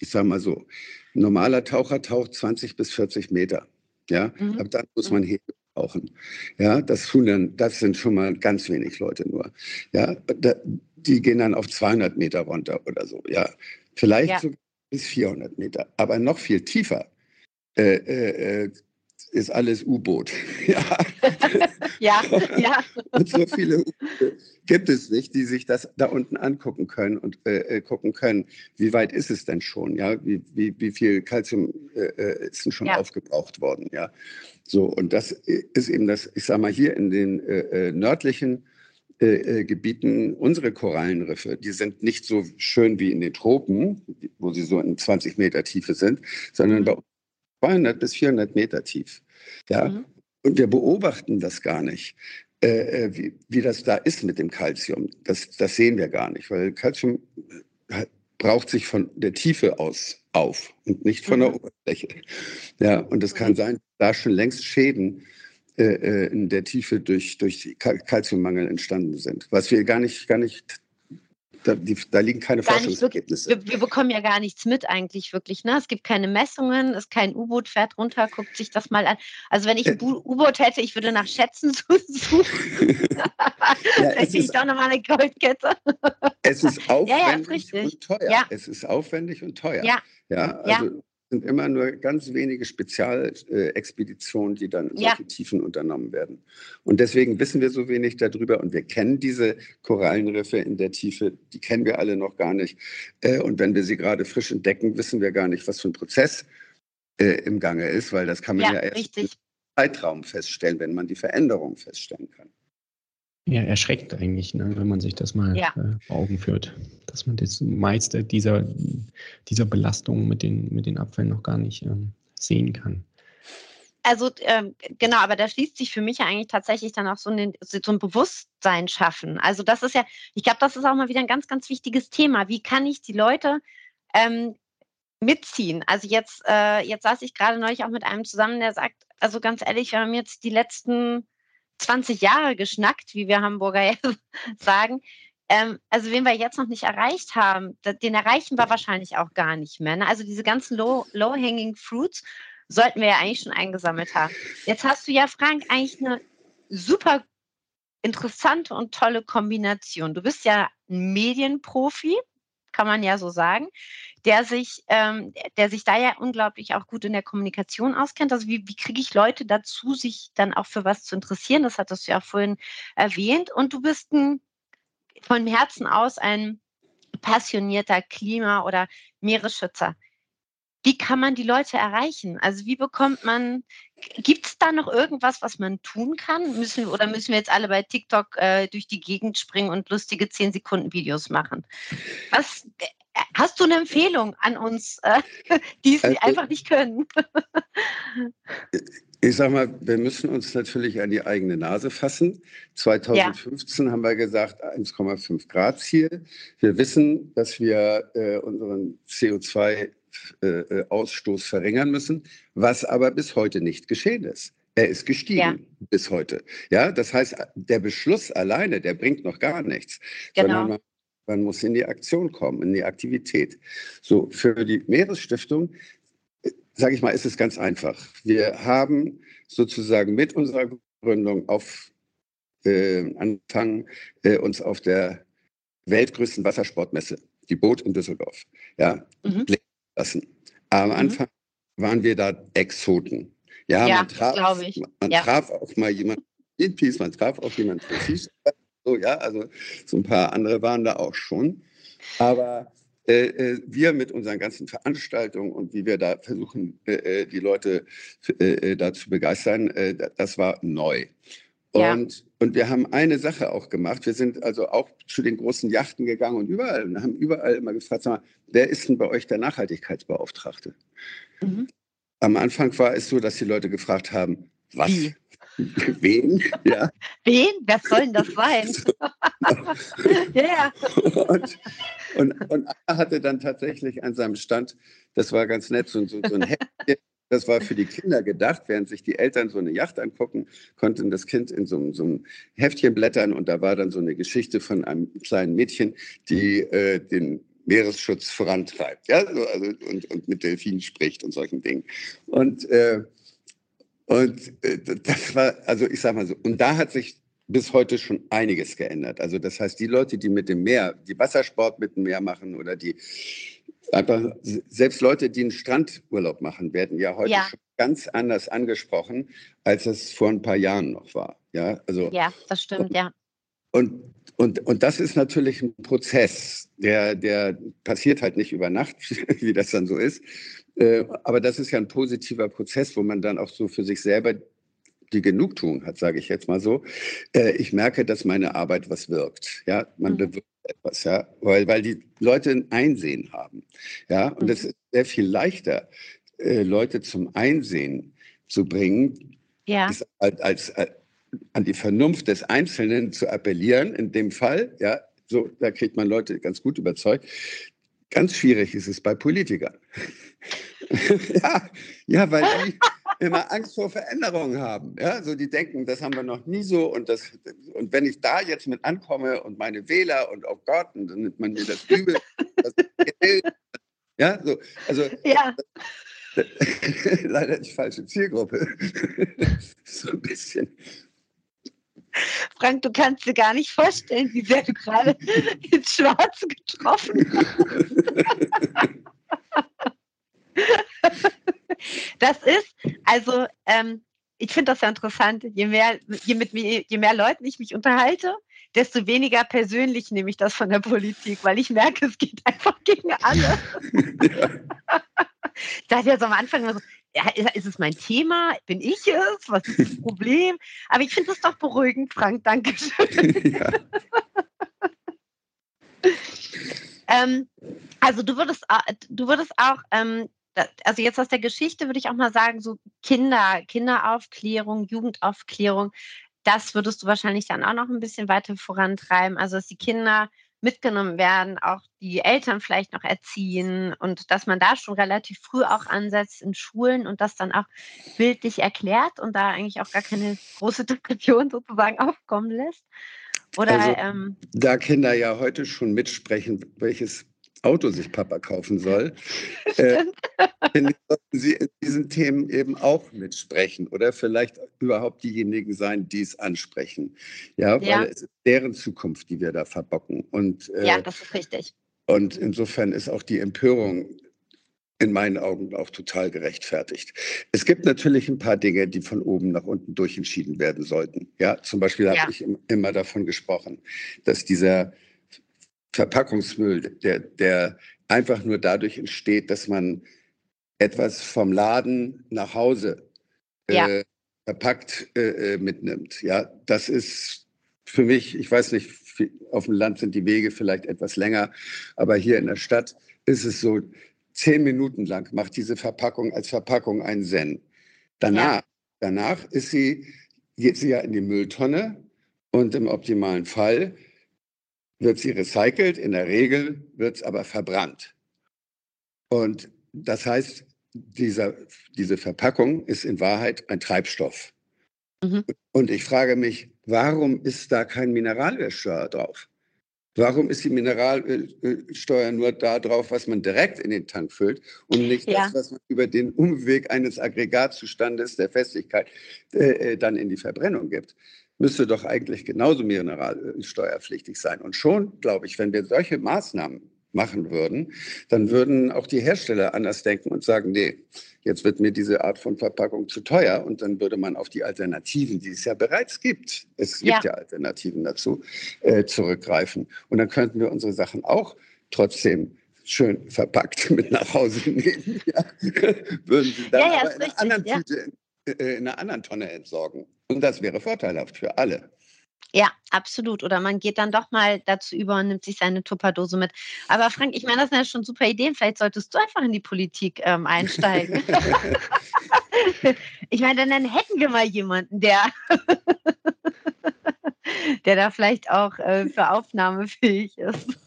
ich sage mal so, ein normaler Taucher taucht 20 bis 40 Meter. Ja, mhm. ab dann muss man mhm. Hebel tauchen. Ja, das tun dann, das sind schon mal ganz wenig Leute nur. Ja, da, die gehen dann auf 200 Meter runter oder so. Ja, vielleicht ja. sogar bis 400 Meter, aber noch viel tiefer. Äh, äh, äh ist alles U-Boot. ja. ja, ja. Und so viele gibt es nicht, die sich das da unten angucken können und äh, äh, gucken können, wie weit ist es denn schon, ja, wie, wie, wie viel Kalzium äh, äh ist denn schon ja. aufgebraucht worden, ja. So, und das ist eben das, ich sage mal, hier in den äh, äh nördlichen Gebieten, unsere Korallenriffe, die sind nicht so schön wie in den Tropen, wo sie so in 20 Meter Tiefe sind, sondern bei 200 bis 400 Meter tief. Ja? Mhm. Und wir beobachten das gar nicht, äh, äh, wie, wie das da ist mit dem Kalzium. Das, das sehen wir gar nicht, weil Kalzium äh, braucht sich von der Tiefe aus auf und nicht von mhm. der Oberfläche. Ja, und es kann mhm. sein, da schon längst Schäden äh, äh in der Tiefe durch, durch Kalziummangel entstanden sind, was wir gar nicht, gar nicht da, die, da liegen keine Gar Forschungsergebnisse. Wir, wir, bekommen ja gar nichts mit eigentlich wirklich. Ne? Es gibt keine Messungen, es kein U-Boot fährt runter, guckt sich das mal an. Also wenn ich ein U-Boot hätte, ich würde nach Schätzen suchen. ja, Vielleicht ich doch nochmal eine Goldkette. es ist aufwendig ja, ja, und teuer. Es ist aufwendig und teuer. Ja. Ja, also sind immer nur ganz wenige Spezialexpeditionen, die dann in ja. solche Tiefen unternommen werden. Und deswegen wissen wir so wenig darüber und wir kennen diese Korallenriffe in der Tiefe, die kennen wir alle noch gar nicht. Äh, und wenn wir sie gerade frisch entdecken, wissen wir gar nicht, was für ein Prozess äh, im Gange ist, weil das kann man ja, ja erst richtig. im Zeitraum feststellen, wenn man die Veränderung feststellen kann. Ja, erschreckt eigentlich, ne, wenn man sich das mal ja. äh, vor Augen führt, dass man das meiste dieser, dieser Belastung mit den, mit den Abfällen noch gar nicht ähm, sehen kann. Also ähm, genau, aber da schließt sich für mich ja eigentlich tatsächlich dann auch so ein, so ein Bewusstsein schaffen. Also das ist ja, ich glaube, das ist auch mal wieder ein ganz, ganz wichtiges Thema. Wie kann ich die Leute ähm, mitziehen? Also jetzt, äh, jetzt saß ich gerade neulich auch mit einem zusammen, der sagt, also ganz ehrlich, wir haben jetzt die letzten 20 Jahre geschnackt, wie wir Hamburger sagen. Ähm, also wen wir jetzt noch nicht erreicht haben, den erreichen wir wahrscheinlich auch gar nicht mehr. Ne? Also diese ganzen low-hanging low Fruits sollten wir ja eigentlich schon eingesammelt haben. Jetzt hast du ja, Frank, eigentlich eine super interessante und tolle Kombination. Du bist ja ein Medienprofi, kann man ja so sagen, der sich, ähm, der sich da ja unglaublich auch gut in der Kommunikation auskennt. Also wie, wie kriege ich Leute dazu, sich dann auch für was zu interessieren? Das hattest du ja vorhin erwähnt. Und du bist ein, von Herzen aus ein passionierter Klima- oder Meeresschützer. Wie kann man die Leute erreichen? Also wie bekommt man, gibt es da noch irgendwas, was man tun kann? Müssen, oder müssen wir jetzt alle bei TikTok äh, durch die Gegend springen und lustige 10 Sekunden Videos machen? Was, äh, hast du eine Empfehlung an uns, äh, die es also, einfach nicht können? ich sage mal, wir müssen uns natürlich an die eigene Nase fassen. 2015 ja. haben wir gesagt, 1,5 Grad Ziel. Wir wissen, dass wir äh, unseren CO2 äh, äh, Ausstoß verringern müssen, was aber bis heute nicht geschehen ist. Er ist gestiegen ja. bis heute. Ja, das heißt, der Beschluss alleine, der bringt noch gar nichts, genau. sondern man, man muss in die Aktion kommen, in die Aktivität. So, für die Meeresstiftung, äh, sage ich mal, ist es ganz einfach. Wir haben sozusagen mit unserer Gründung auf äh, angefangen, äh, uns auf der weltgrößten Wassersportmesse, die Boot in Düsseldorf, ja, mhm lassen. Am mhm. Anfang waren wir da Exoten. Ja, ja man, traf, man ja. traf auch mal jemanden Greenpeace, man traf auch jemanden so, ja, also so ein paar andere waren da auch schon. Aber äh, äh wir mit unseren ganzen Veranstaltungen und wie wir da versuchen, äh, äh die Leute äh, da zu begeistern, äh, das war neu. Und, und wir haben eine Sache auch gemacht. Wir sind also auch zu den großen Yachten gegangen und überall und haben überall immer gefragt, mal, wer ist denn bei euch der Nachhaltigkeitsbeauftragte? Mhm. Am Anfang war es so, dass die Leute gefragt haben, was? Wie? Wen? Ja. Wen? Wer soll denn das sein? ja. Und, und, und er hatte dann tatsächlich an seinem Stand, das war ganz nett, so, so, so ein Häppchen das war für die Kinder gedacht. Während sich die Eltern so eine Yacht angucken, konnten das Kind in so, so einem Heftchen blättern und da war dann so eine Geschichte von einem kleinen Mädchen, die äh, den Meeresschutz vorantreibt, ja, also, und, und mit Delfinen spricht und solchen Dingen. Und, äh, und äh, das war, also ich sag mal so, und da hat sich bis heute schon einiges geändert. Also das heißt, die Leute, die mit dem Meer, die Wassersport mit dem Meer machen oder die einfach, selbst Leute, die einen Strandurlaub machen, werden ja heute ja. schon ganz anders angesprochen, als es vor ein paar Jahren noch war. Ja, also, ja das stimmt, und, ja. Und, und, und das ist natürlich ein Prozess, der, der passiert halt nicht über Nacht, wie das dann so ist. Äh, aber das ist ja ein positiver Prozess, wo man dann auch so für sich selber die Genugtuung hat, sage ich jetzt mal so. Äh, ich merke, dass meine Arbeit was wirkt. Ja, man mhm. bewirkt etwas, ja, weil, weil die Leute ein Einsehen haben. Ja, und es mhm. ist sehr viel leichter, äh, Leute zum Einsehen zu bringen, ja. als, als, als, an die Vernunft des Einzelnen zu appellieren, in dem Fall, ja, so, da kriegt man Leute ganz gut überzeugt. Ganz schwierig ist es bei Politikern. ja, ja, weil die, immer Angst vor Veränderungen haben. Ja, so die denken, das haben wir noch nie so und das und wenn ich da jetzt mit ankomme und meine Wähler und oh Gott, und dann nimmt man mir das übel, das ja, so, also Ja. leider die falsche Zielgruppe. so ein bisschen. Frank, du kannst dir gar nicht vorstellen, wie sehr du gerade ins Schwarze getroffen hast. Das ist, also, ähm, ich finde das ja interessant. Je mehr, je, mit mir, je mehr Leuten ich mich unterhalte, desto weniger persönlich nehme ich das von der Politik, weil ich merke, es geht einfach gegen alle. Ich dachte ja so am Anfang immer so, ja, ist, es mein Thema? Bin ich es? Was ist das Problem? Aber ich finde das doch beruhigend, Frank. Dankeschön. ja. Ähm, also du würdest, au- du würdest auch, ähm, also jetzt aus der Geschichte würde ich auch mal sagen, so Kinder, Kinderaufklärung, Jugendaufklärung, das würdest du wahrscheinlich dann auch noch ein bisschen weiter vorantreiben. Also dass die Kinder mitgenommen werden, auch die Eltern vielleicht noch erziehen und dass man da schon relativ früh auch ansetzt in Schulen und das dann auch bildlich erklärt und da eigentlich auch gar keine große Diskussion sozusagen aufkommen lässt. Oder Also- ähm, Da Kinder ja heute schon mitsprechen, welches Auto sich Papa kaufen soll, äh, sollten sie in diesen Themen eben auch mitsprechen oder vielleicht überhaupt diejenigen sein, die es ansprechen. Ja, weil Ja. es ist deren Zukunft, die wir da verbocken. Und, äh, ja, das ist richtig. und insofern ist auch die Empörung in meinen Augen auch total gerechtfertigt. Es gibt natürlich ein paar Dinge, die von oben nach unten durchentschieden werden sollten. Ja, zum Beispiel Ja. habe ich im- immer davon gesprochen, dass dieser Verpackungsmüll, der, der einfach nur dadurch entsteht, dass man etwas vom Laden nach Hause Ja. äh, verpackt äh, äh, mitnimmt. Ja, das ist für mich, ich weiß nicht, auf dem Land sind die Wege vielleicht etwas länger, aber hier in der Stadt ist es so, zehn Minuten lang macht diese Verpackung als Verpackung einen Zen. Danach, danach ist sie, geht sie ja in die Mülltonne und im optimalen Fall wird sie recycelt, in der Regel wird es aber verbrannt. Und das heißt, dieser, diese Verpackung ist in Wahrheit ein Treibstoff. Mhm. Und ich frage mich, warum ist da kein Mineralölsteuer drauf? Warum ist die Mineralölsteuer nur da drauf, was man direkt in den Tank füllt und nicht Ja. das, was man über den Umweg eines Aggregatzustandes der Festigkeit äh, äh, dann in die Verbrennung gibt? Müsste doch eigentlich genauso mineralölsteuerpflichtig sein. Und schon, glaube ich, wenn wir solche Maßnahmen machen würden, dann würden auch die Hersteller anders denken und sagen, nee, jetzt wird mir diese Art von Verpackung zu teuer und dann würde man auf die Alternativen, die es ja bereits gibt, es Ja. gibt ja Alternativen dazu, äh, zurückgreifen. Und dann könnten wir unsere Sachen auch trotzdem schön verpackt mit nach Hause nehmen. Ja. Würden sie dann Ja, ja, aber in einer anderen ja. Tüte, äh, in einer anderen Tonne entsorgen. Und das wäre vorteilhaft für alle. Ja, absolut. Oder man geht dann doch mal dazu über und nimmt sich seine Tupperdose mit. Aber Frank, ich meine, das sind ja schon super Ideen. Vielleicht solltest du einfach in die Politik ähm, einsteigen. ich meine, dann hätten wir mal jemanden, der, der da vielleicht auch äh, für Aufnahme fähig ist.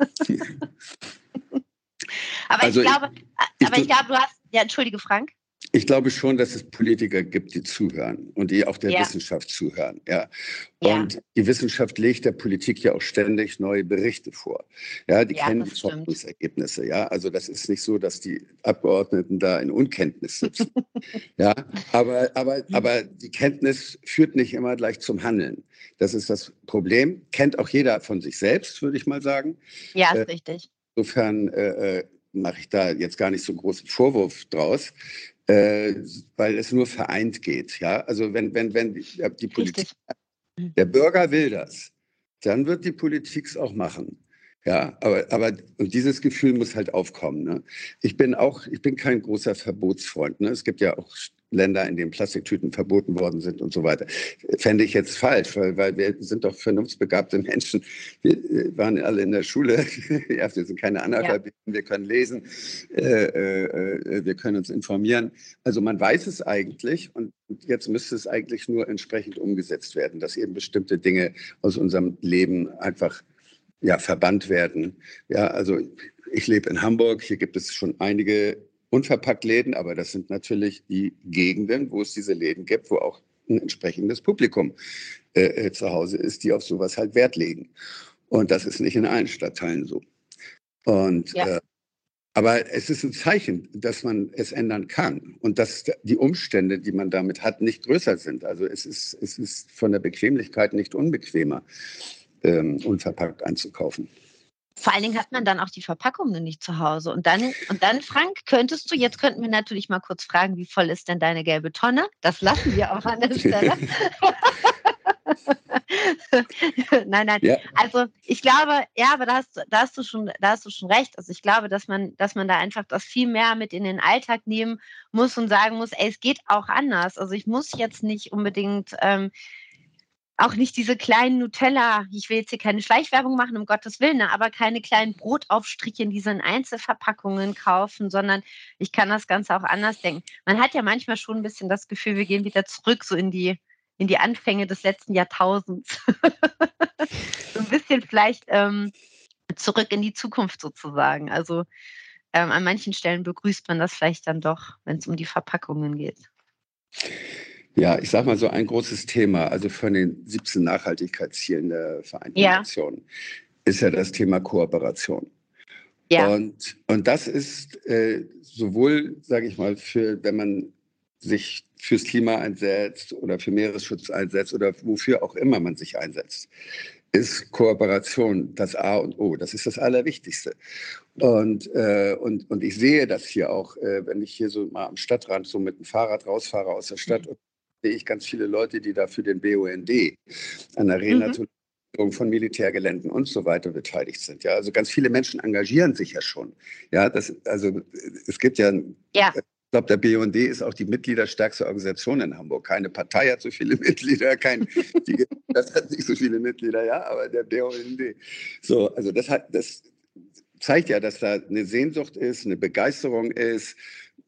aber Also ich glaube, ich aber ich glaube, du hast, ja, entschuldige, Frank. Ich glaube schon, dass es Politiker gibt, die zuhören und die auch der Ja. Wissenschaft zuhören. Ja. Ja. Und die Wissenschaft legt der Politik ja auch ständig neue Berichte vor. Ja, die Ja, kennen die. Forschungsergebnisse. Ja, also das ist nicht so, dass die Abgeordneten da in Unkenntnis sitzen. ja, aber, aber, aber die Kenntnis führt nicht immer gleich zum Handeln. Das ist das Problem. Kennt auch jeder von sich selbst, würde ich mal sagen. Ja, Äh, ist richtig. Insofern äh, äh, mache ich da jetzt gar nicht so großen Vorwurf draus, äh, weil es nur vereint geht. Ja, also wenn, wenn, wenn die, ja, die Politik, Richtig. der Bürger will das, dann wird die Politik es auch machen. Ja, aber, aber und dieses Gefühl muss halt aufkommen. Ne? Ich bin auch, ich bin kein großer Verbotsfreund. Ne? Es gibt ja auch Länder, in denen Plastiktüten verboten worden sind und so weiter. Fände ich jetzt falsch, weil, weil wir sind doch vernunftsbegabte Menschen. Wir äh, waren alle in der Schule. ja, wir sind keine Analphabeten, wir können lesen, äh, äh, äh, wir können uns informieren. Also man weiß es eigentlich und jetzt müsste es eigentlich nur entsprechend umgesetzt werden, dass eben bestimmte Dinge aus unserem Leben einfach ja, verbannt werden. Ja, also ich lebe in Hamburg, hier gibt es schon einige unverpackt Läden, aber das sind natürlich die Gegenden, wo es diese Läden gibt, wo auch ein entsprechendes Publikum äh, äh, zu Hause ist, die auf sowas halt Wert legen. Und das ist nicht in allen Stadtteilen so. Und ja. äh, aber es ist ein Zeichen, dass man es ändern kann und dass die Umstände, die man damit hat, nicht größer sind. Also es ist, es ist von der Bequemlichkeit nicht unbequemer, ähm, unverpackt einzukaufen. Vor allen Dingen hat man dann auch die Verpackungen nicht zu Hause. Und dann, und dann, Frank, könntest du, jetzt könnten wir natürlich mal kurz fragen, wie voll ist denn deine gelbe Tonne? Das lassen wir auch an der Stelle. nein, nein. Ja. Also ich glaube, ja, aber da hast, da hast du schon, da hast du schon recht. Also ich glaube, dass man, dass man da einfach das viel mehr mit in den Alltag nehmen muss und sagen muss, ey, es geht auch anders. Also ich muss jetzt nicht unbedingt ähm, auch nicht diese kleinen Nutella, ich will jetzt hier keine Schleichwerbung machen, um Gottes Willen, ne, aber keine kleinen Brotaufstriche in diesen Einzelverpackungen kaufen, sondern ich kann das Ganze auch anders denken. Man hat ja manchmal schon ein bisschen das Gefühl, wir gehen wieder zurück so in die in die Anfänge des letzten Jahrtausends. so ein bisschen vielleicht ähm, zurück in die Zukunft sozusagen. Also ähm, an manchen Stellen begrüßt man das vielleicht dann doch, wenn es um die Verpackungen geht. Ja, ich sage mal so ein großes Thema, also von den 17 Nachhaltigkeitszielen der Vereinten ja. Nationen, ist ja das Thema Kooperation. Ja. Und, und das ist äh, sowohl, sage ich mal, für, wenn man sich fürs Klima einsetzt oder für Meeresschutz einsetzt oder wofür auch immer man sich einsetzt, ist Kooperation das A und O. Das ist das Allerwichtigste. Und, äh, und, und ich sehe das hier auch, äh, wenn ich hier so mal am Stadtrand so mit dem Fahrrad rausfahre aus der Stadt, mhm. Sehe ich ganz viele Leute, die da für den BUND an der Renaturierung mhm. von Militärgeländen und so weiter beteiligt sind. Ja, also ganz viele Menschen engagieren sich ja schon. Ja, das, also es gibt ja, ja. Ich glaube, der BUND ist auch die mitgliederstärkste Organisation in Hamburg. Keine Partei hat so viele Mitglieder, kein, die, das hat nicht so viele Mitglieder, ja, aber der BUND. So, also das, hat, das zeigt ja, dass da eine Sehnsucht ist, eine Begeisterung ist,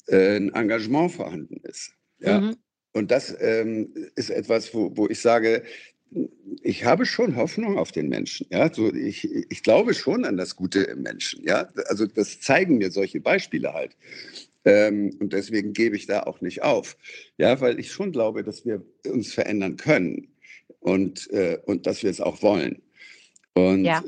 äh, ein Engagement vorhanden ist. Ja? Mhm. Und das ähm, ist etwas, wo, wo ich sage, ich habe schon Hoffnung auf den Menschen. Ja, so ich, ich glaube schon an das Gute im Menschen. Ja, also das zeigen mir solche Beispiele halt. Ähm, und deswegen gebe ich da auch nicht auf. Ja, weil ich schon glaube, dass wir uns verändern können und, äh, und dass wir es auch wollen. Und, ja.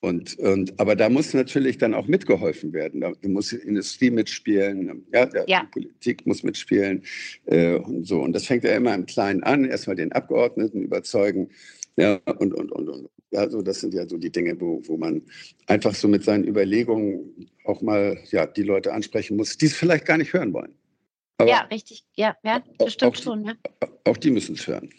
Und, und, aber da muss natürlich dann auch mitgeholfen werden. Da muss die Industrie mitspielen, ja, ja. die Politik muss mitspielen äh, und so. Und das fängt ja immer im Kleinen an. Erstmal den Abgeordneten überzeugen, ja, und, und, und, und. Also das sind ja so die Dinge, wo, wo man einfach so mit seinen Überlegungen auch mal ja, die Leute ansprechen muss, die es vielleicht gar nicht hören wollen. Aber ja, richtig. Ja, ja bestimmt auch, schon. Ja. Auch die müssen es hören.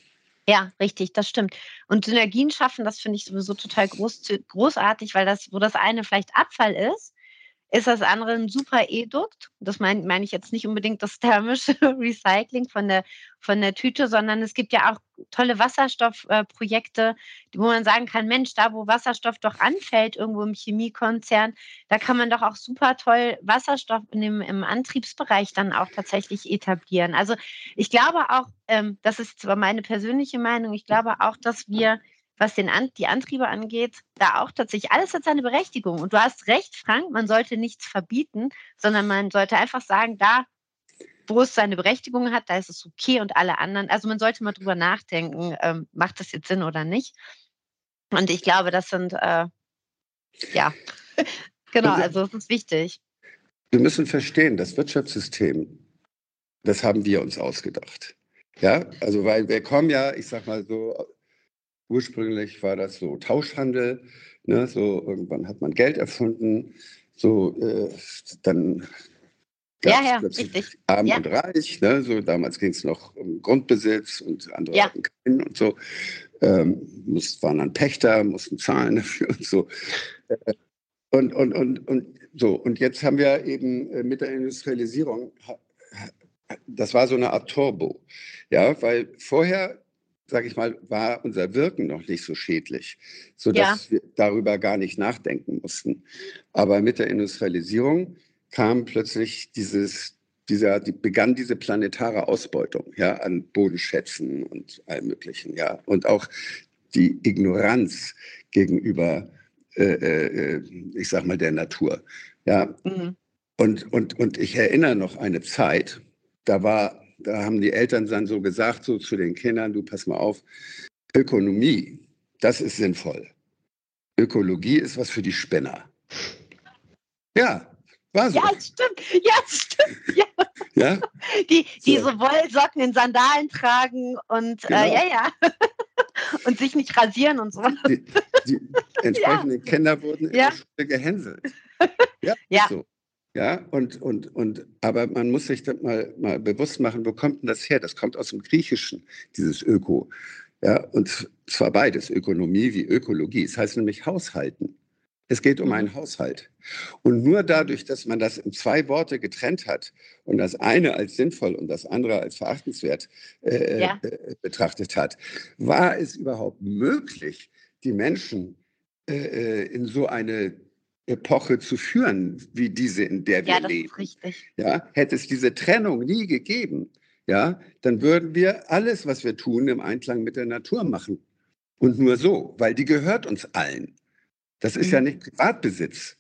Ja, richtig, das stimmt. Und Synergien schaffen, das finde ich sowieso total groß, großartig, weil das, wo das eine vielleicht Abfall ist, ist das andere ein super Edukt. Das meine mein ich jetzt nicht unbedingt das thermische Recycling von der, von der Tüte, sondern es gibt ja auch tolle Wasserstoffprojekte, äh, wo man sagen kann, Mensch, da wo Wasserstoff doch anfällt, irgendwo im Chemiekonzern, da kann man doch auch super toll Wasserstoff in dem, im Antriebsbereich dann auch tatsächlich etablieren. Also ich glaube auch, ähm, das ist zwar meine persönliche Meinung, ich glaube auch, dass wir was den An die Antriebe angeht, da auch tatsächlich, alles hat seine Berechtigung. Und du hast recht, Frank, man sollte nichts verbieten, sondern man sollte einfach sagen, da, wo es seine Berechtigung hat, da ist es okay und alle anderen. Also man sollte mal drüber nachdenken, ähm, macht das jetzt Sinn oder nicht. Und ich glaube, das sind, äh, ja, genau, also es ist wichtig. Wir müssen verstehen, das Wirtschaftssystem, das haben wir uns ausgedacht. Ja, also weil wir kommen ja, ich sag mal so, Ursprünglich war das so Tauschhandel. Ne? So irgendwann hat man Geld erfunden. So äh, dann ja, ja, richtig. Arm ja. und Reich. Ne? So damals ging es noch um Grundbesitz und andere ja. hatten keinen und so. Ähm, mussten, waren dann Pächter, mussten zahlen dafür und so. Äh, und, und, und, und so. Und jetzt haben wir eben äh, mit der Industrialisierung, das war so eine Art Turbo. Ja, weil vorher sage ich mal, war unser Wirken noch nicht so schädlich, sodass ja. wir darüber gar nicht nachdenken mussten. Aber mit der Industrialisierung kam plötzlich dieses, dieser, die, begann diese planetare Ausbeutung ja, an Bodenschätzen und allem Möglichen. Ja. Und auch die Ignoranz gegenüber, äh, äh, ich sag mal, der Natur. Ja. Mhm. Und, und, und ich erinnere noch eine Zeit, da war, da haben die Eltern dann so gesagt, so zu den Kindern, du pass mal auf, Ökonomie, das ist sinnvoll. Ökologie ist was für die Spinner. Ja, war so. Ja, stimmt. Ja, stimmt. Ja. ja? Die, die so. so Wollsocken in Sandalen tragen und Genau. äh, ja, ja. und sich nicht rasieren und so. Die, die entsprechenden Kinder wurden in Ja. der Schule gehänselt. Ja, Ja. So. Ja, und, und, und, aber man muss sich das mal, mal bewusst machen, wo kommt denn das her? Das kommt aus dem Griechischen, dieses Öko. Ja, und zwar beides, Ökonomie wie Ökologie. Es heißt nämlich Haushalten. Es geht um Mhm. einen Haushalt. Und nur dadurch, dass man das in zwei Worte getrennt hat und das eine als sinnvoll und das andere als verachtenswert äh, Ja. äh, betrachtet hat, war es überhaupt möglich, die Menschen äh, äh, in so eine Epoche zu führen, wie diese, in der wir Ja, das leben. ist richtig. Ja, hätte es diese Trennung nie gegeben, ja, dann würden wir alles, was wir tun, im Einklang mit der Natur machen. Und nur so, weil die gehört uns allen. Das ist Mhm. ja nicht Privatbesitz.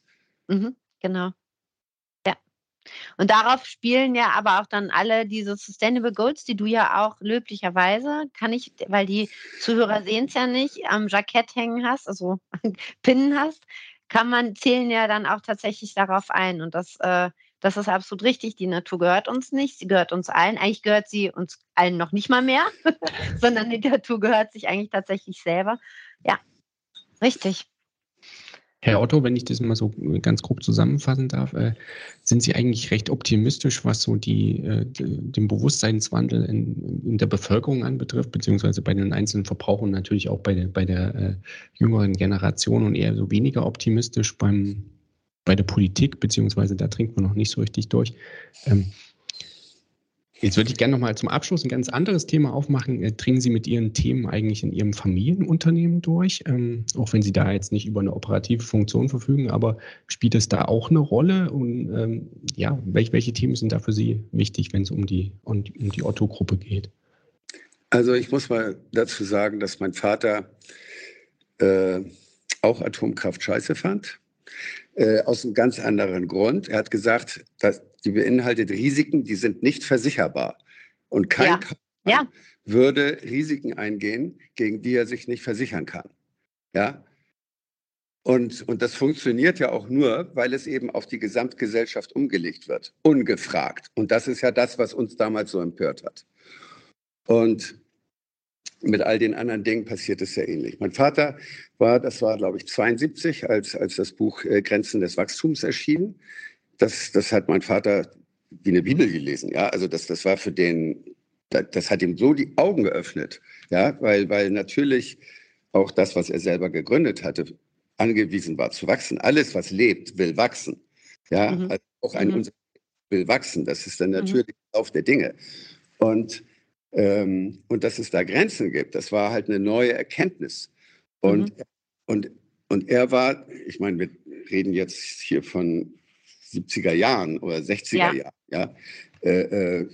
Mhm, genau. Ja. Und darauf spielen ja aber auch dann alle diese Sustainable Goals, die du ja auch löblicherweise, kann ich, weil die Zuhörer sehen es ja nicht, am Jackett hängen hast, also Pinnen hast, kann man, zählen ja dann auch tatsächlich darauf ein. Und das, äh, das ist absolut richtig. Die Natur gehört uns nicht, sie gehört uns allen. Eigentlich gehört sie uns allen noch nicht mal mehr, sondern die Natur gehört sich eigentlich tatsächlich selber. Ja, richtig. Herr Otto, wenn ich das mal so ganz grob zusammenfassen darf, äh, sind Sie eigentlich recht optimistisch, was so die, äh, den Bewusstseinswandel in, in der Bevölkerung anbetrifft, beziehungsweise bei den einzelnen Verbrauchern natürlich auch bei der, bei der äh, jüngeren Generation und eher so weniger optimistisch beim, bei der Politik, beziehungsweise da trinkt man noch nicht so richtig durch. Ähm, Jetzt würde ich gerne noch mal zum Abschluss ein ganz anderes Thema aufmachen. Äh, Dringen Sie mit Ihren Themen eigentlich in Ihrem Familienunternehmen durch? Ähm, auch wenn Sie da jetzt nicht über eine operative Funktion verfügen, aber spielt es da auch eine Rolle? Und ähm, ja, welche, welche Themen sind da für Sie wichtig, wenn es um die, um, die- um die Otto-Gruppe geht? Also ich muss mal dazu sagen, dass mein Vater äh, auch Atomkraft scheiße fand. Äh, aus einem ganz anderen Grund. Er hat gesagt, dass die beinhaltet Risiken, die sind nicht versicherbar. Und kein Ja. Kaufmann Ja. würde Risiken eingehen, gegen die er sich nicht versichern kann. Ja. Und, und das funktioniert ja auch nur, weil es eben auf die Gesamtgesellschaft umgelegt wird, ungefragt. Und das ist ja das, was uns damals so empört hat. Und mit all den anderen Dingen passiert es sehr ähnlich. Mein Vater war, das war, glaube ich, 72, als, als das Buch äh, Grenzen des Wachstums erschien. Das, das hat mein Vater wie eine Bibel gelesen. Ja, also das, das war für den, das, das hat ihm so die Augen geöffnet. Ja, weil, weil natürlich auch das, was er selber gegründet hatte, angewiesen war zu wachsen. Alles, was lebt, will wachsen. Ja, Mhm. also auch ein Mhm. Unternehmen will wachsen. Das ist dann Mhm. natürlich Lauf der Dinge. Und ähm, und dass es da Grenzen gibt, das war halt eine neue Erkenntnis. Und, und, und er war, ich meine, wir reden jetzt hier von 70er Jahren oder 60er Ja. Jahren. Ja? Äh, äh,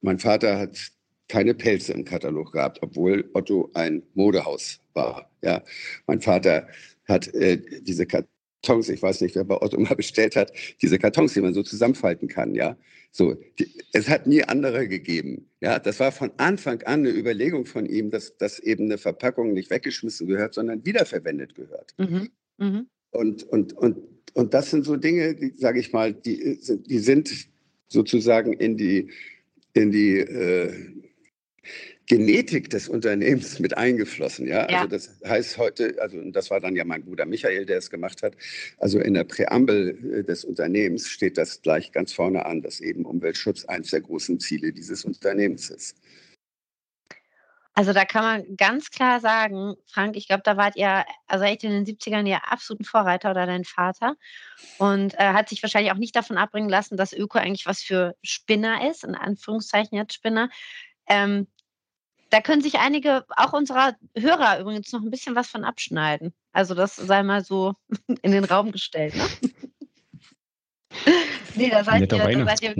mein Vater hat keine Pelze im Katalog gehabt, obwohl Otto ein Modehaus war. Ja? Mein Vater hat äh, diese Kartons, ich weiß nicht, wer bei Otto mal bestellt hat, diese Kartons, die man so zusammenfalten kann, ja. So, die, es hat nie andere gegeben. Ja, das war von Anfang an eine Überlegung von ihm, dass, dass eben eine Verpackung nicht weggeschmissen gehört, sondern wiederverwendet gehört. Mhm. Mhm. Und, und, und, und das sind so Dinge, die, sage ich mal, die sind, die sind sozusagen in die, in die äh, Genetik des Unternehmens mit eingeflossen. Ja? Ja. Also das heißt heute, also und das war dann ja mein Bruder Michael, der es gemacht hat. Also in der Präambel äh, des Unternehmens steht das gleich ganz vorne an, dass eben Umweltschutz eines der großen Ziele dieses Unternehmens ist. Also da kann man ganz klar sagen, Frank, ich glaube, da wart ihr, also echt in den 70ern ihr absoluten Vorreiter oder dein Vater. Und äh, hat sich wahrscheinlich auch nicht davon abbringen lassen, dass Öko eigentlich was für Spinner ist, in Anführungszeichen jetzt Spinner. Ähm, da können sich einige, auch unserer Hörer übrigens, noch ein bisschen was von abschneiden. Also das sei mal so in den Raum gestellt. Ne? nee, da seid, Netter ihr, da seid ihr.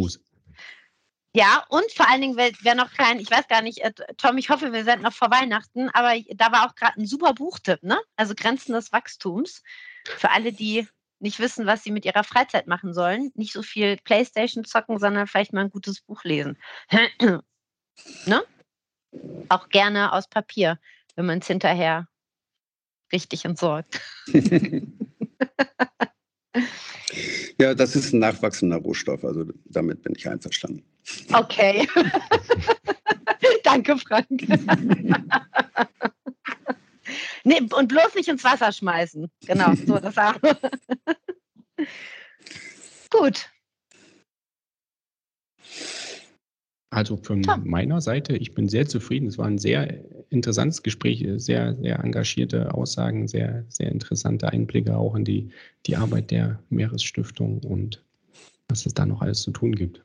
Ja, und vor allen Dingen, wer, noch kein, ich weiß gar nicht, äh, Tom, ich hoffe, wir sind noch vor Weihnachten, aber da war auch gerade ein super Buchtipp, ne? Also Grenzen des Wachstums. Für alle, die nicht wissen, was sie mit ihrer Freizeit machen sollen. Nicht so viel Playstation zocken, sondern vielleicht mal ein gutes Buch lesen. ne? Auch gerne aus Papier, wenn man es hinterher richtig entsorgt. ja, das ist ein nachwachsender Rohstoff, also damit bin ich einverstanden. Okay. Danke, Frank. nee, und bloß nicht ins Wasser schmeißen. Genau, so das auch. Gut. Also von ja. meiner Seite, ich bin sehr zufrieden. Es war ein sehr interessantes Gespräch, sehr, sehr engagierte Aussagen, sehr, sehr interessante Einblicke auch in die, die Arbeit der Meeresstiftung und was es da noch alles zu tun gibt.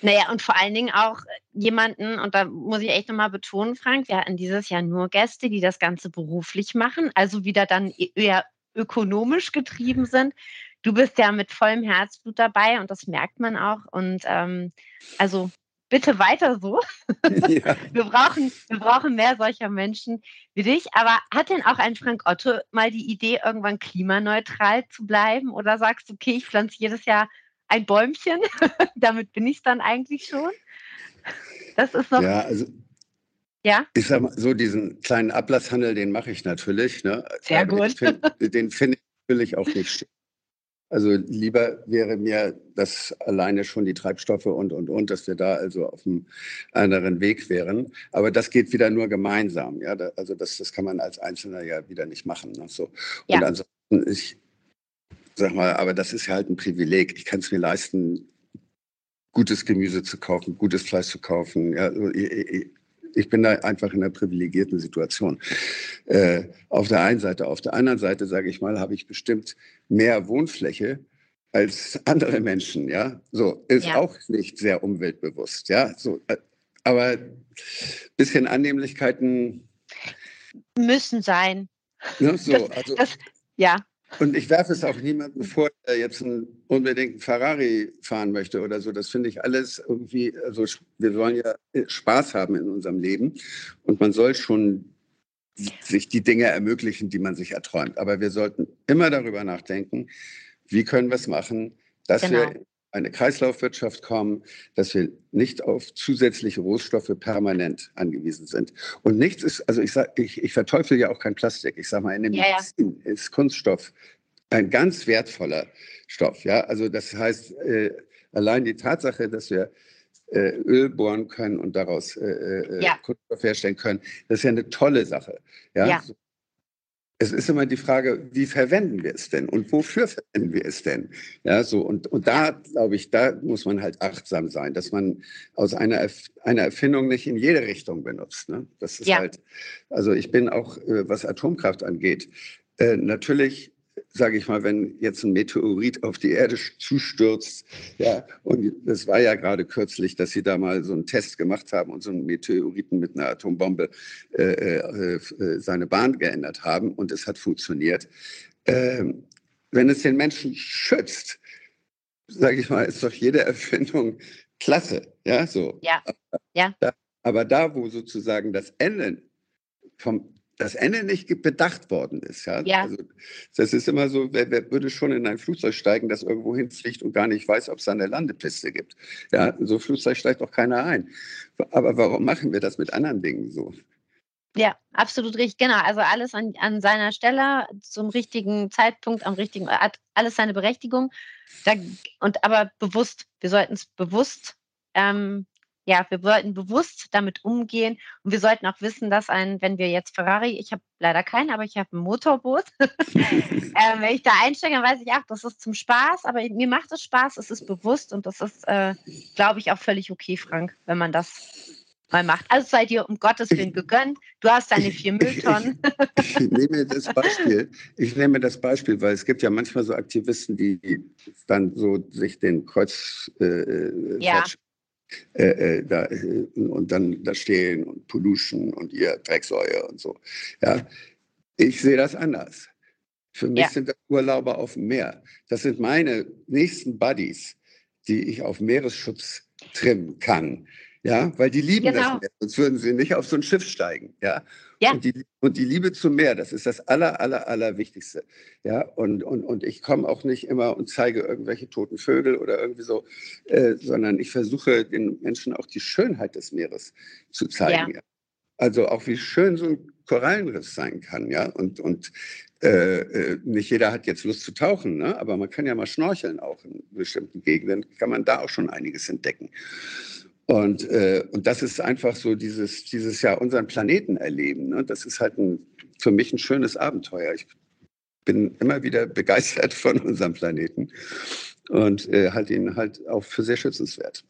Naja, und vor allen Dingen auch jemanden, und da muss ich echt nochmal betonen, Frank, wir hatten dieses Jahr nur Gäste, die das Ganze beruflich machen, also wieder dann e-, eher ökonomisch getrieben sind. Du bist ja mit vollem Herzblut dabei und das merkt man auch. Und ähm, also bitte weiter so. Ja. Wir, brauchen, wir brauchen mehr solcher Menschen wie dich. Aber hat denn auch ein Frank Otto mal die Idee, irgendwann klimaneutral zu bleiben? Oder sagst du, okay, ich pflanze jedes Jahr ein Bäumchen? Damit bin ich es dann eigentlich schon. Das ist noch. Ja, also. Ja? Ich sag mal, so diesen kleinen Ablasshandel, den mache ich natürlich. Ne? Sehr gut. Find, den finde ich natürlich auch nicht also lieber wäre mir das alleine schon die Treibstoffe und, und, und, dass wir da also auf einem anderen Weg wären. Aber das geht wieder nur gemeinsam. Ja, da, also das, das kann man als Einzelner ja wieder nicht machen. Ne? So. Ja. Und ansonsten, ich sag mal, aber das ist ja halt ein Privileg. Ich kann es mir leisten, gutes Gemüse zu kaufen, gutes Fleisch zu kaufen. Ja, also ich, ich, ich bin da einfach in einer privilegierten Situation. Äh, auf der einen Seite. Auf der anderen Seite, sage ich mal, habe ich bestimmt mehr Wohnfläche als andere Menschen. Ja, so ist ja. auch nicht sehr umweltbewusst. Ja, so, äh, aber bisschen Annehmlichkeiten müssen sein. Ne, so, also, das, ja. Und ich werfe es auch niemandem vor, der jetzt einen, unbedingt einen Ferrari fahren möchte oder so. Das finde ich alles irgendwie, also wir wollen ja Spaß haben in unserem Leben und man soll schon sich die Dinge ermöglichen, die man sich erträumt. Aber wir sollten immer darüber nachdenken, wie können wir es machen, dass genau. wir eine Kreislaufwirtschaft kommen, dass wir nicht auf zusätzliche Rohstoffe permanent angewiesen sind. Und nichts ist, also ich sage, ich, ich verteufel ja auch kein Plastik. Ich sage mal, in der ja, Medizin ja. ist Kunststoff ein ganz wertvoller Stoff. Ja, also das heißt, äh, allein die Tatsache, dass wir äh, Öl bohren können und daraus äh, äh ja. Kunststoff herstellen können, das ist ja eine tolle Sache. Ja, ja es ist immer die Frage, wie verwenden wir es denn und wofür verwenden wir es denn? Ja, so und, und da glaube ich, da muss man halt achtsam sein, dass man aus einer, einer Erfindung nicht in jede Richtung benutzt. Ne? Das ist ja. halt, also ich bin auch, äh, was Atomkraft angeht, äh, natürlich sage ich mal, wenn jetzt ein Meteorit auf die Erde zustürzt, ja, und das war ja gerade kürzlich, dass sie da mal so einen Test gemacht haben und so einen Meteoriten mit einer Atombombe äh, äh, äh seine Bahn geändert haben und es hat funktioniert. Ähm, wenn es den Menschen schützt, sage ich mal, ist doch jede Erfindung klasse, ja, so. Ja, ja. Aber da, wo sozusagen das Ende vom das Ende nicht bedacht worden ist. Ja? ja. Also, das ist immer so, wer, wer, würde schon in ein Flugzeug steigen, das irgendwo hinfliegt und gar nicht weiß, ob es da eine Landepiste gibt. Ja, so Flugzeug steigt doch keiner ein. Aber warum machen wir das mit anderen Dingen so? Ja, absolut richtig. Genau. Also alles an, an seiner Stelle, zum richtigen Zeitpunkt, am richtigen, hat alles seine Berechtigung. Da, und aber bewusst, wir sollten es bewusst ähm, ja, wir sollten bewusst damit umgehen und wir sollten auch wissen, dass ein, wenn wir jetzt Ferrari, ich habe leider keinen, aber ich habe ein Motorboot, äh, wenn ich da einsteige, dann weiß ich, ach, das ist zum Spaß, aber mir macht es Spaß, es ist bewusst und das ist, äh, glaube ich, auch völlig okay, Frank, wenn man das mal macht. Also sei dir um Gottes Willen gegönnt. Du hast deine vier Mülltonnen. ich, nehme das Beispiel. Ich nehme das Beispiel, weil es gibt ja manchmal so Aktivisten, die dann so sich den Kreuz äh, ja äh, äh, da, äh, und dann da stehen und Pollution und ihr Drecksäure und so. Ja, ich sehe das anders. Für mich ja. sind das Urlauber auf dem Meer. Das sind meine nächsten Buddies, die ich auf Meeresschutz trimmen kann. Ja, weil die lieben Genau. das Meer, sonst würden sie nicht auf so ein Schiff steigen. Ja. Ja. Und, die, und die Liebe zum Meer, das ist das aller, aller, aller Wichtigste. Ja, und, und, und ich komme auch nicht immer und zeige irgendwelche toten Vögel oder irgendwie so, äh, sondern ich versuche den Menschen auch die Schönheit des Meeres zu zeigen. Ja. Also auch wie schön so ein Korallenriff sein kann, ja. Und, und äh, äh, nicht jeder hat jetzt Lust zu tauchen, ne? aber man kann ja mal schnorcheln auch in bestimmten Gegenden, kann man da auch schon einiges entdecken. Und, äh, und das ist einfach so dieses, dieses Jahr unseren Planeten erleben. Ne? Das ist halt ein, für mich ein schönes Abenteuer. Ich bin immer wieder begeistert von unserem Planeten und äh, halte ihn halt auch für sehr schützenswert.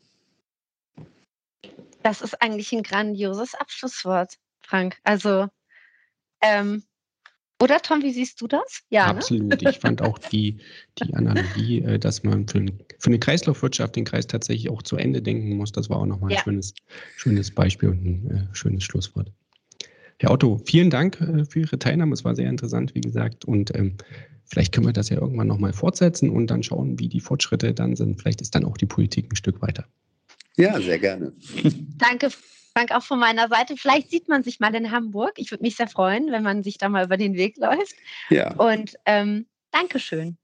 Das ist eigentlich ein grandioses Abschlusswort, Frank. Also, ähm, oder Tom, wie siehst du das? Ja, absolut. Ne? Ich fand auch die, die Analogie, äh, dass man für, für, eine Kreislaufwirtschaft den Kreis tatsächlich auch zu Ende denken muss. Das war auch nochmal ein ja. schönes, schönes Beispiel und ein äh, schönes Schlusswort. Herr Otto, vielen Dank äh, für Ihre Teilnahme. Es war sehr interessant, wie gesagt. Und ähm, vielleicht können wir das ja irgendwann nochmal fortsetzen und dann schauen, wie die Fortschritte dann sind. Vielleicht ist dann auch die Politik ein Stück weiter. Ja, sehr gerne. Danke, Frank, auch von meiner Seite. Vielleicht sieht man sich mal in Hamburg. Ich würde mich sehr freuen, wenn man sich da mal über den Weg läuft. Ja. Und ähm, Dankeschön.